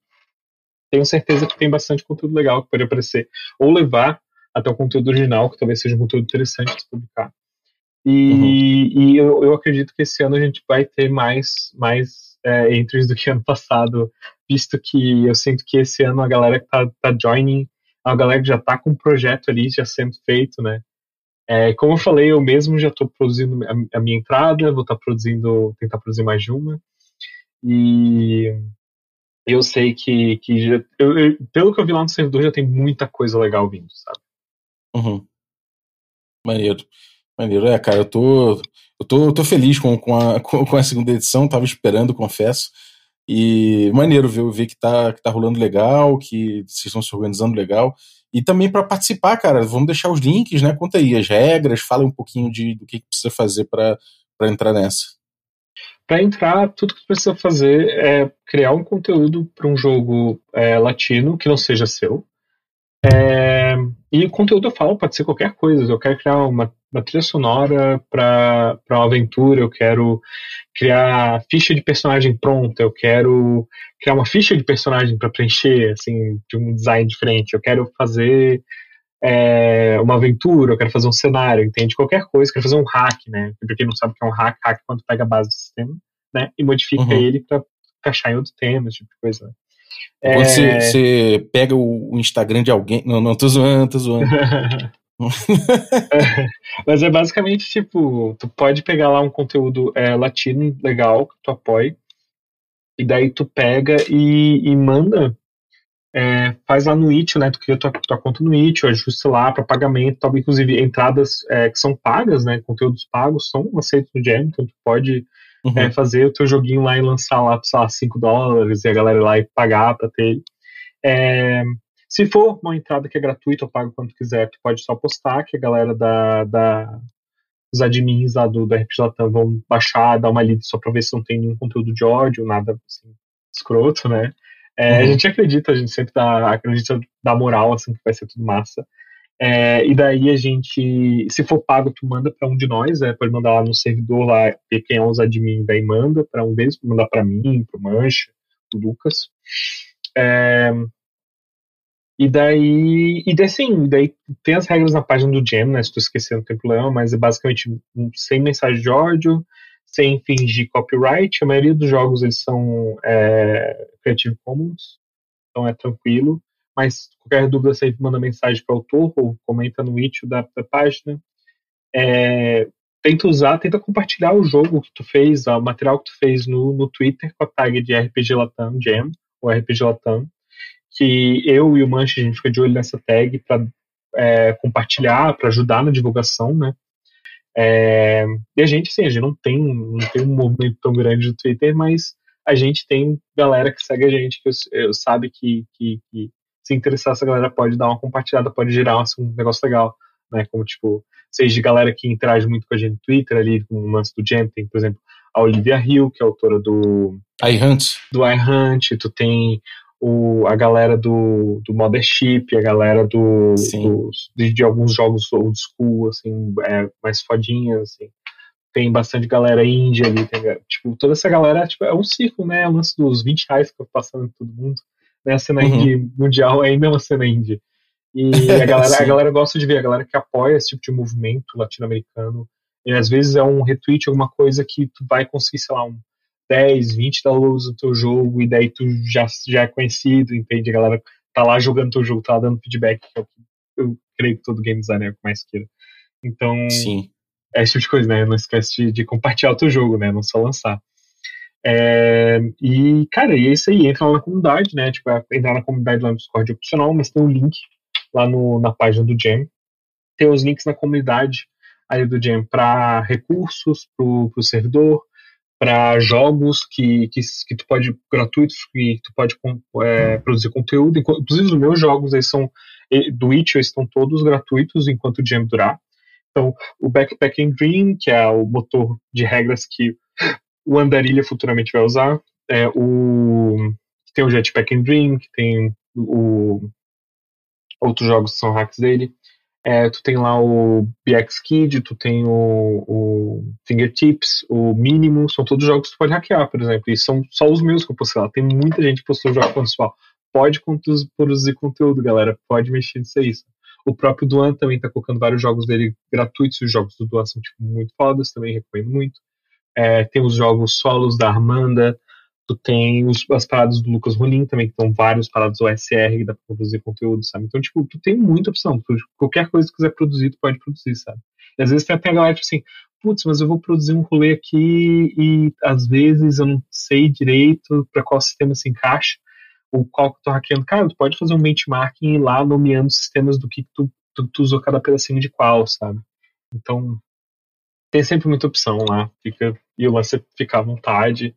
tenho certeza que tem bastante conteúdo legal que pode aparecer, ou levar até o conteúdo original, que talvez seja um conteúdo interessante de publicar. E, uhum. e eu, eu, acredito que esse ano a gente vai ter mais, mais é, entries do que ano passado, visto que eu sinto que esse ano a galera que tá, tá joining, a galera que já tá com um projeto ali já sendo feito, né? É, como eu falei, eu mesmo já estou produzindo a, minha entrada, vou estar tá produzindo, tentar produzir mais de uma. E eu sei que, que já, eu, eu, pelo que eu vi lá no servidor, já tem muita coisa legal vindo, sabe? Uhum. Maneiro. Maneiro. É, cara, eu tô, eu tô, eu tô feliz com, com, a, *laughs* com a segunda edição, tava esperando, confesso. E maneiro ver, ver que, tá, que tá rolando legal, que vocês estão se organizando legal. E também para participar, cara, vamos deixar os links, né? Conta aí as regras, fala um pouquinho de, do que, que precisa fazer para entrar nessa. Para entrar, tudo que precisa fazer é criar um conteúdo para um jogo é, latino que não seja seu. É, e o conteúdo eu falo pode ser qualquer coisa. Eu quero criar uma, uma trilha sonora para uma aventura, eu quero criar ficha de personagem pronta, eu quero criar uma ficha de personagem para preencher, assim, de um design diferente. Eu quero fazer é, uma aventura, eu quero fazer um cenário, entende? Qualquer coisa, eu quero fazer um hack, né? Pra quem não sabe o que é um hack, hack é quando pega a base do sistema, né? E modifica uhum. ele para encaixar em outro tema, esse tipo de coisa. Quando é... você, pega o, Instagram de alguém. Não, não, tô zoando, tô zoando. *laughs* Mas é basicamente tipo, tu pode pegar lá um conteúdo é, latino legal que tu apoie, e daí tu pega e, e manda é, faz lá no Itch, né? Tu cria tua, tua conta no Itch, ajusta lá para pagamento, tal, inclusive entradas é, que são pagas, né? Conteúdos pagos são aceitos no Jam, então tu pode uhum. é, fazer o teu joguinho lá e lançar lá, sei lá, 5 dólares e a galera lá e pagar pra ter. É, se for uma entrada que é gratuita, eu pago quanto quiser, tu pode só postar, que a galera da, da os admins lá do, do RPG Latam vão baixar, dar uma lida só pra ver se não tem nenhum conteúdo de ódio, nada assim, escroto, né? É, uhum. A gente acredita, a gente sempre dá, acredita da moral, assim, que vai ser tudo massa. É, e daí a gente, se for pago, tu manda para um de nós, é, pode mandar lá no servidor lá, ver quem é os admin, daí manda para um deles, mandar para mim, pro Mancha, pro Lucas. É, e daí, e daí sim, daí tem as regras na página do Jam, né? Se tu esquecer não tem problema, mas é basicamente sem mensagem de ódio, sem fingir copyright. A maioria dos jogos eles são é, Creative Commons, então é tranquilo. Mas qualquer dúvida sempre manda mensagem para o autor ou comenta no itch da, da página. É, tenta usar, tenta compartilhar o jogo que tu fez, o material que tu fez no, no Twitter com a tag de RPG Latam Jam ou RPG Latam que eu e o Manche a gente fica de olho nessa tag para é, compartilhar, para ajudar na divulgação, né? É, e a gente, sim, a gente não tem, não tem um movimento tão grande no Twitter, mas a gente tem galera que segue a gente, que eu, eu sabe que, que, que, se interessar, essa galera pode dar uma compartilhada, pode gerar assim, um negócio legal, né? Como, tipo, seja galera que interage muito com a gente no Twitter, ali, com o lance do Jam, tem, por exemplo, a Olivia Hill, que é autora do... iHunt. Do iHunt, tu tem o, a galera do, do Mothership, a galera do, de, de, alguns jogos old school, assim, é, mais fodinhas, assim. Tem bastante galera índia ali, tem, tipo, toda essa galera, tipo, é um ciclo, né, é o lance dos 20 reais que eu passando em todo mundo, né, a cena uhum. indie mundial é ainda uma cena indie. E *laughs* a galera, a galera gosta de ver, a galera que apoia esse tipo de movimento latino-americano, e às vezes é um retweet, alguma coisa que tu vai conseguir, sei lá, um 10, 20 downloads do teu jogo, e daí tu já, já é conhecido, entende? A galera tá lá jogando teu jogo, tá lá dando feedback, que é o que eu creio que todo game designer mais queira. Então, Sim. é esse tipo de coisa, né? Não esquece de, de compartilhar o teu jogo, né? Não só lançar. É, e, cara, e é isso aí, entra lá na comunidade, né? Tipo, é, entrar na comunidade lá no Discord é opcional, mas tem um link lá no, na página do Jam. Tem os links na comunidade aí do Jam para recursos pro, pro servidor, para jogos que, que, que tu pode gratuitos que tu pode é, produzir conteúdo inclusive os meus jogos eles são do Witcher estão todos gratuitos enquanto o jam durar então o Backpacking Dream que é o motor de regras que o Andarilha futuramente vai usar é o tem o Jetpacking Dream que tem o outros jogos que são hacks dele é, tu tem lá o BX Kid, tu tem o, o, Fingertips, o Mínimo, são todos jogos que tu pode hackear, por exemplo. E são só os meus que eu postei lá. Tem muita gente que postou jogo pessoal. Pode produzir conteúdo, galera. Pode mexer nisso aí. O próprio Duan também tá colocando vários jogos dele gratuitos. Os jogos do Duan são tipo, muito fodas, também recomendo muito. É, tem os jogos solos da Armanda, Tu tem os, as paradas do Lucas Rolim também, que estão vários paradas OSR que dá pra produzir conteúdo, sabe? Então, tipo, tu tem muita opção. Tu, qualquer coisa que quiser produzir, tu pode produzir, sabe? E às vezes tem até a galera, tipo assim, putz, mas eu vou produzir um rolê aqui e às vezes eu não sei direito para qual sistema se encaixa, ou qual que eu tô hackeando. Cara, tu pode fazer um benchmarking e ir lá nomeando sistemas do que tu, tu, tu usou cada pedacinho de qual, sabe? Então, tem sempre muita opção lá. Fica, e o lance ficar à vontade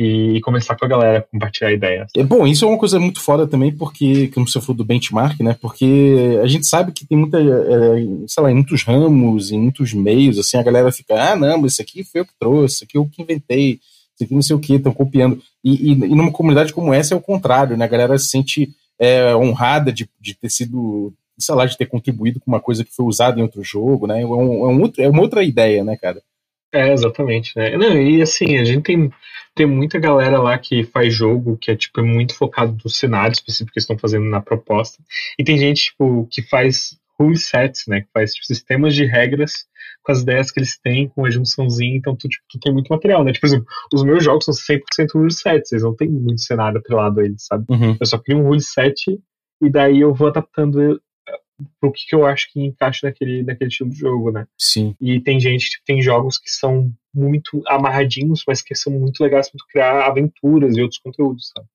e começar com a galera, compartilhar ideias. É bom, isso é uma coisa muito foda também, porque, como você falou do benchmark, né? Porque a gente sabe que tem muita, é, sei lá, em muitos ramos, em muitos meios, assim, a galera fica, ah, não, mas isso aqui foi eu que trouxe, isso aqui eu que inventei, isso aqui não sei o que, estão copiando. E, e, e, numa comunidade como essa é o contrário, né? A galera se sente é, honrada de, de ter sido, sei lá, de ter contribuído com uma coisa que foi usada em outro jogo, né? É, um, é, um outro, é uma outra ideia, né, cara? É, exatamente, né? Não, e assim, a gente tem, tem muita galera lá que faz jogo que é tipo muito focado no cenário específico que estão fazendo na proposta. E tem gente tipo que faz rule sets, né? Que faz tipo, sistemas de regras com as ideias que eles têm, com a junçãozinha, então tu, tipo, tu tem muito material, né? Tipo, por exemplo, os meus jogos são 100% rule sets, eles não tem muito cenário atrelado a eles, sabe? Uhum. Eu só crio um rule set e daí eu vou adaptando pro que, que eu acho que encaixa naquele, naquele estilo de jogo, né? Sim. E tem gente, tipo, tem jogos que são muito amarradinhos, mas que são muito legais para criar aventuras e outros conteúdos, sabe?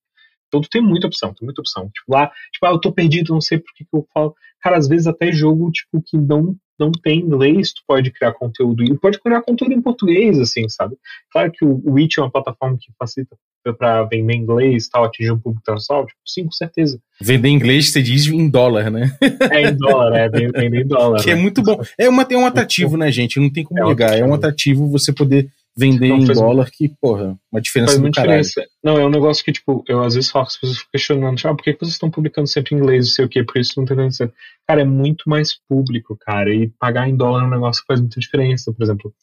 Então tu tem muita opção, tem muita opção. Tipo, lá, tipo, ah, eu tô perdido, não sei por que, que eu falo. Cara, às vezes até jogo, tipo, que não não tem inglês, tu pode criar conteúdo e pode criar conteúdo em português, assim, sabe? Claro que o Witch é uma plataforma que facilita para vender inglês tal, atingir um público transal, tipo, sim, com certeza. Vender inglês, você diz em dólar, né? É em dólar, é, vender em dólar. Que é né? é muito bom. É, uma, é um atrativo, né, gente? Não tem como é negar. É um atrativo você poder vender em dólar, que, porra, uma diferença faz diferença. Não, é um negócio que, tipo, eu às vezes falo com as pessoas questionando, tipo, ah, por que vocês estão publicando sempre em inglês, não sei o quê, por isso não tem acontecendo. Cara, é muito mais público, cara, e pagar em dólar é um negócio que faz muita diferença, por exemplo.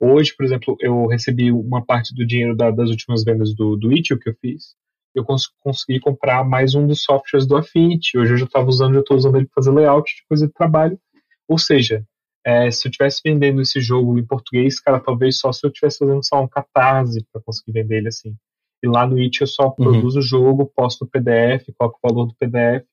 Hoje, por exemplo, eu recebi uma parte do dinheiro da, das últimas vendas do, do Itch, que eu fiz, eu cons consegui comprar mais um dos softwares do Affinity. Hoje eu já estava usando, já estou usando ele para fazer layout de coisa de trabalho. Ou seja, é, se eu estivesse vendendo esse jogo em português, cara, talvez só se eu estivesse fazendo só um catarse para conseguir vender ele assim. E lá no It eu só uhum. produzo o jogo, posto o PDF, coloco o valor do PDF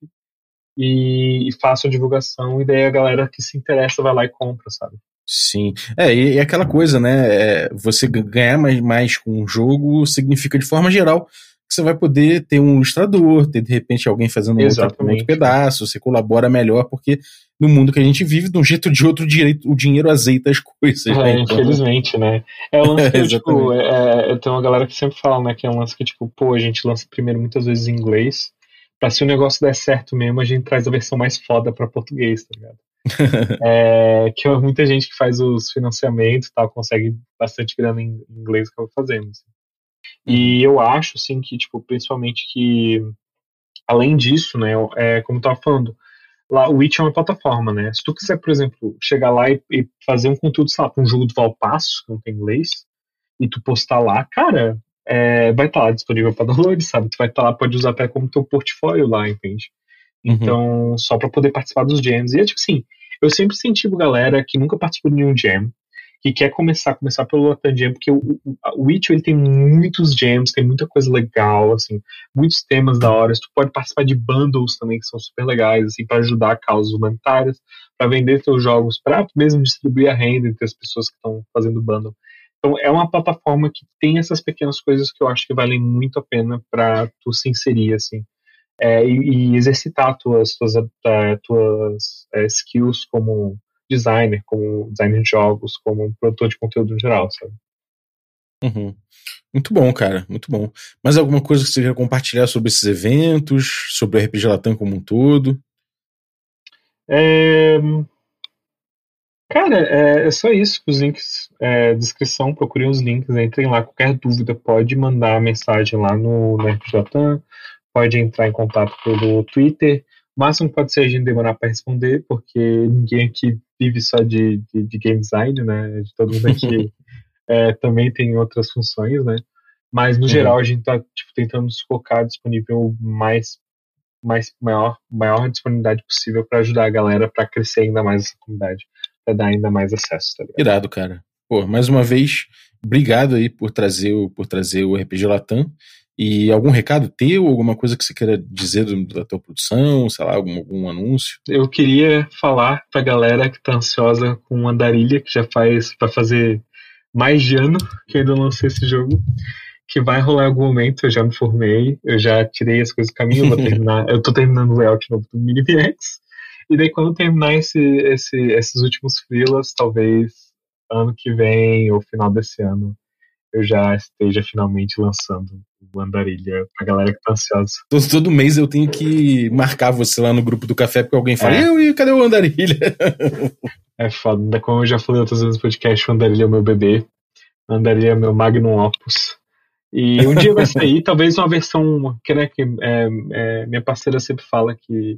e, e, faço a divulgação, e daí a galera que se interessa vai lá e compra, sabe? Sim. É, e, e aquela coisa, né? É, você ganhar mais, mais com um jogo significa, de forma geral, que você vai poder ter um ilustrador, ter de repente alguém fazendo outro, outro, pedaço, você colabora melhor, porque no mundo que a gente vive, de um jeito ou de outro, direito, o dinheiro azeita as coisas. É, né? Então, infelizmente, né? É um *laughs* lance que, é, tipo, é, tem uma galera que sempre fala, né, que é um lance que, tipo, pô, a gente lança primeiro muitas vezes em inglês, pra se o negócio der certo mesmo, a gente traz a versão mais foda pra português, tá ligado? *laughs* é, que muita gente que faz os financiamentos e tal consegue bastante grana em inglês que eu fazendo. Assim. E eu acho, assim, que, tipo, principalmente que, além disso, né, é, como eu tava falando, lá o Witch é uma plataforma, né? Se tu quiser, por exemplo, chegar lá e, e fazer um conteúdo, sei lá, um jogo do Valpasso, que não tem inglês, e tu postar lá, cara, é, vai estar tá lá disponível para *laughs* download, sabe? Tu vai estar tá lá, pode usar até como teu portfólio lá, entende? Uhum. Então, uhum. só para poder participar dos jams. E é tipo assim, eu sempre incentivo galera que nunca participou de nenhum jam, que quer começar, começar pelo Latam Jam, porque o, o, Witch ele tem muitos jams, tem muita coisa legal, assim, muitos temas da hora. Tu pode participar de bundles também que são super legais, assim, para ajudar causas humanitárias, para vender teus jogos, para mesmo distribuir a renda entre as pessoas que estão fazendo bundle. Então é uma plataforma que tem essas pequenas coisas que eu acho que valem muito a pena para tu se inserir, assim. É, e, e, exercitar tuas tuas, uh, tuas uh, skills como designer, como designer de jogos, como produtor de conteúdo em geral, sabe? Uhum. Muito bom, cara, muito bom. Mais alguma coisa que você quer compartilhar sobre esses eventos, sobre o RPG Latam como um todo? É... Cara, é, é, só isso. Os links, é, descrição, procurem os links, entrem lá. Qualquer dúvida, pode mandar mensagem lá no, no RPG Latam, pode entrar em contato pelo Twitter. O máximo pode ser a gente demorar para responder, porque ninguém aqui vive só de, de, de game design, né? De todo mundo aqui *laughs* é, também tem outras funções, né? Mas no uhum. geral a gente está tipo, tentando se colocar disponível mais mais maior maior disponibilidade possível para ajudar a galera para crescer ainda mais essa comunidade, para dar ainda mais acesso. Tá Irado, cara. Pô, mais uma vez, obrigado aí por trazer o por trazer o RPG Latam. E algum recado teu, alguma coisa que você queira dizer da tua produção, sei lá, algum, algum anúncio? Eu queria falar pra galera que tá ansiosa com Andarilha, que já faz, vai fazer mais de ano que ainda não lancei esse jogo, que vai rolar em algum momento, eu já me formei, eu já tirei as coisas do caminho, eu vou *laughs* terminar, eu tô terminando o layout novo do Mini VX, e daí quando terminar esse, esse, esses últimos freelas, talvez ano que vem ou final desse ano, eu já esteja finalmente lançando o Andarilha pra galera que tá ansiosa. Todo, todo mês eu tenho que marcar você lá no grupo do café porque alguém fala, é. e cadê o Andarilha? *laughs* é foda, como eu já falei outras vezes no podcast, o Andarilha é o meu bebê, o Andarilha é o meu magnum opus. E um dia vai sair, *laughs* talvez uma versão que, né, que é, é, minha parceira sempre fala que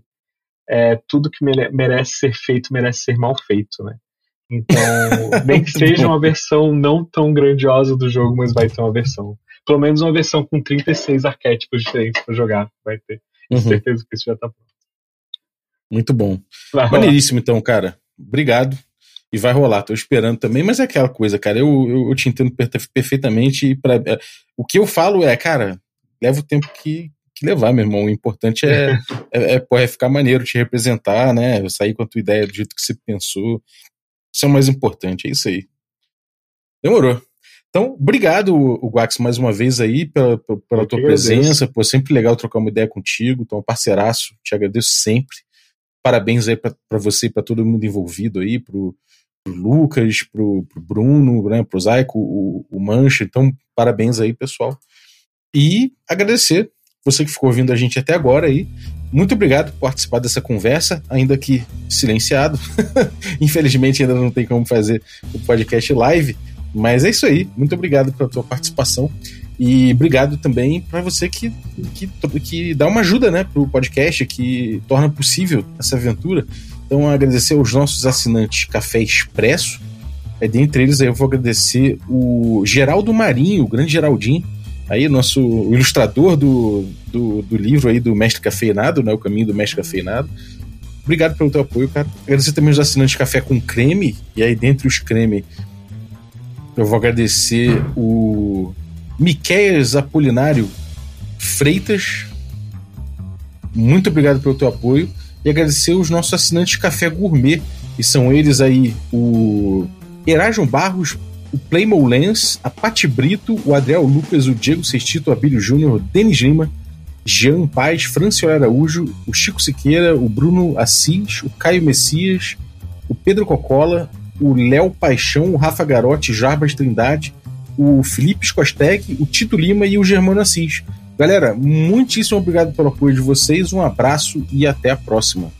é, tudo que merece ser feito merece ser mal feito, né? Então, nem *laughs* que seja uma versão não tão grandiosa do jogo, mas vai ter uma versão. Pelo menos uma versão com 36 arquétipos diferentes para jogar. Vai ter. Uhum. certeza que isso já tá pronto. Muito bom. Maneiríssimo, então, cara. Obrigado. E vai rolar, tô esperando também, mas é aquela coisa, cara. Eu, eu, eu te entendo perfeitamente. E pra, é, o que eu falo é, cara, leva o tempo que, que levar, meu irmão. O importante é, *laughs* é, é, é, ficar maneiro, te representar, né? Sair com a tua ideia do jeito que você pensou. Isso é o mais importante, é isso aí. Demorou. Então, obrigado, o Guax, mais uma vez aí pela, pela tua presença. Pô, sempre legal trocar uma ideia contigo. Então, parceiraço, te agradeço sempre. Parabéns aí para você e para todo mundo envolvido aí, pro, pro Lucas, pro, pro Bruno, né, pro Zaico, o, o Mancha. Então, parabéns aí, pessoal. E agradecer você que ficou ouvindo a gente até agora aí. Muito obrigado por participar dessa conversa, ainda que silenciado. *laughs* Infelizmente ainda não tem como fazer o podcast live, Mas é isso aí. Muito obrigado pela tua participação. E obrigado também para você que, que, que dá uma ajuda né, para o podcast, que torna possível essa aventura. Então, agradecer aos nossos assinantes Café Expresso. É, dentre eles, eu vou agradecer o Geraldo Marinho, o grande Geraldinho, aí, nosso ilustrador do, do, do, livro aí do Mestre Cafeinado, né, o caminho do Mestre Cafeinado. Obrigado pelo teu apoio, cara. Agradecer também os assinantes Café com Creme, e aí, dentre os creme, eu vou agradecer o Miqueias Apolinário Freitas. Muito obrigado pelo teu apoio. E agradecer os nossos assinantes Café Gourmet, que são eles aí o Erajon Barros, o Playmo Lens, a Pati Brito, o Adriel Lucas, o Diego Sextito, o Abílio Júnior, o Denis Lima, Jean Paz, Francioli Araújo, o Chico Siqueira, o Bruno Assis, o Caio Messias, o Pedro Cocola, o Léo Paixão, o Rafa Garotti, Jarbas Trindade, o Felipe Skosteg, o Tito Lima e o Germano Assis. Galera, muitíssimo obrigado pelo apoio de vocês, um abraço e até a próxima.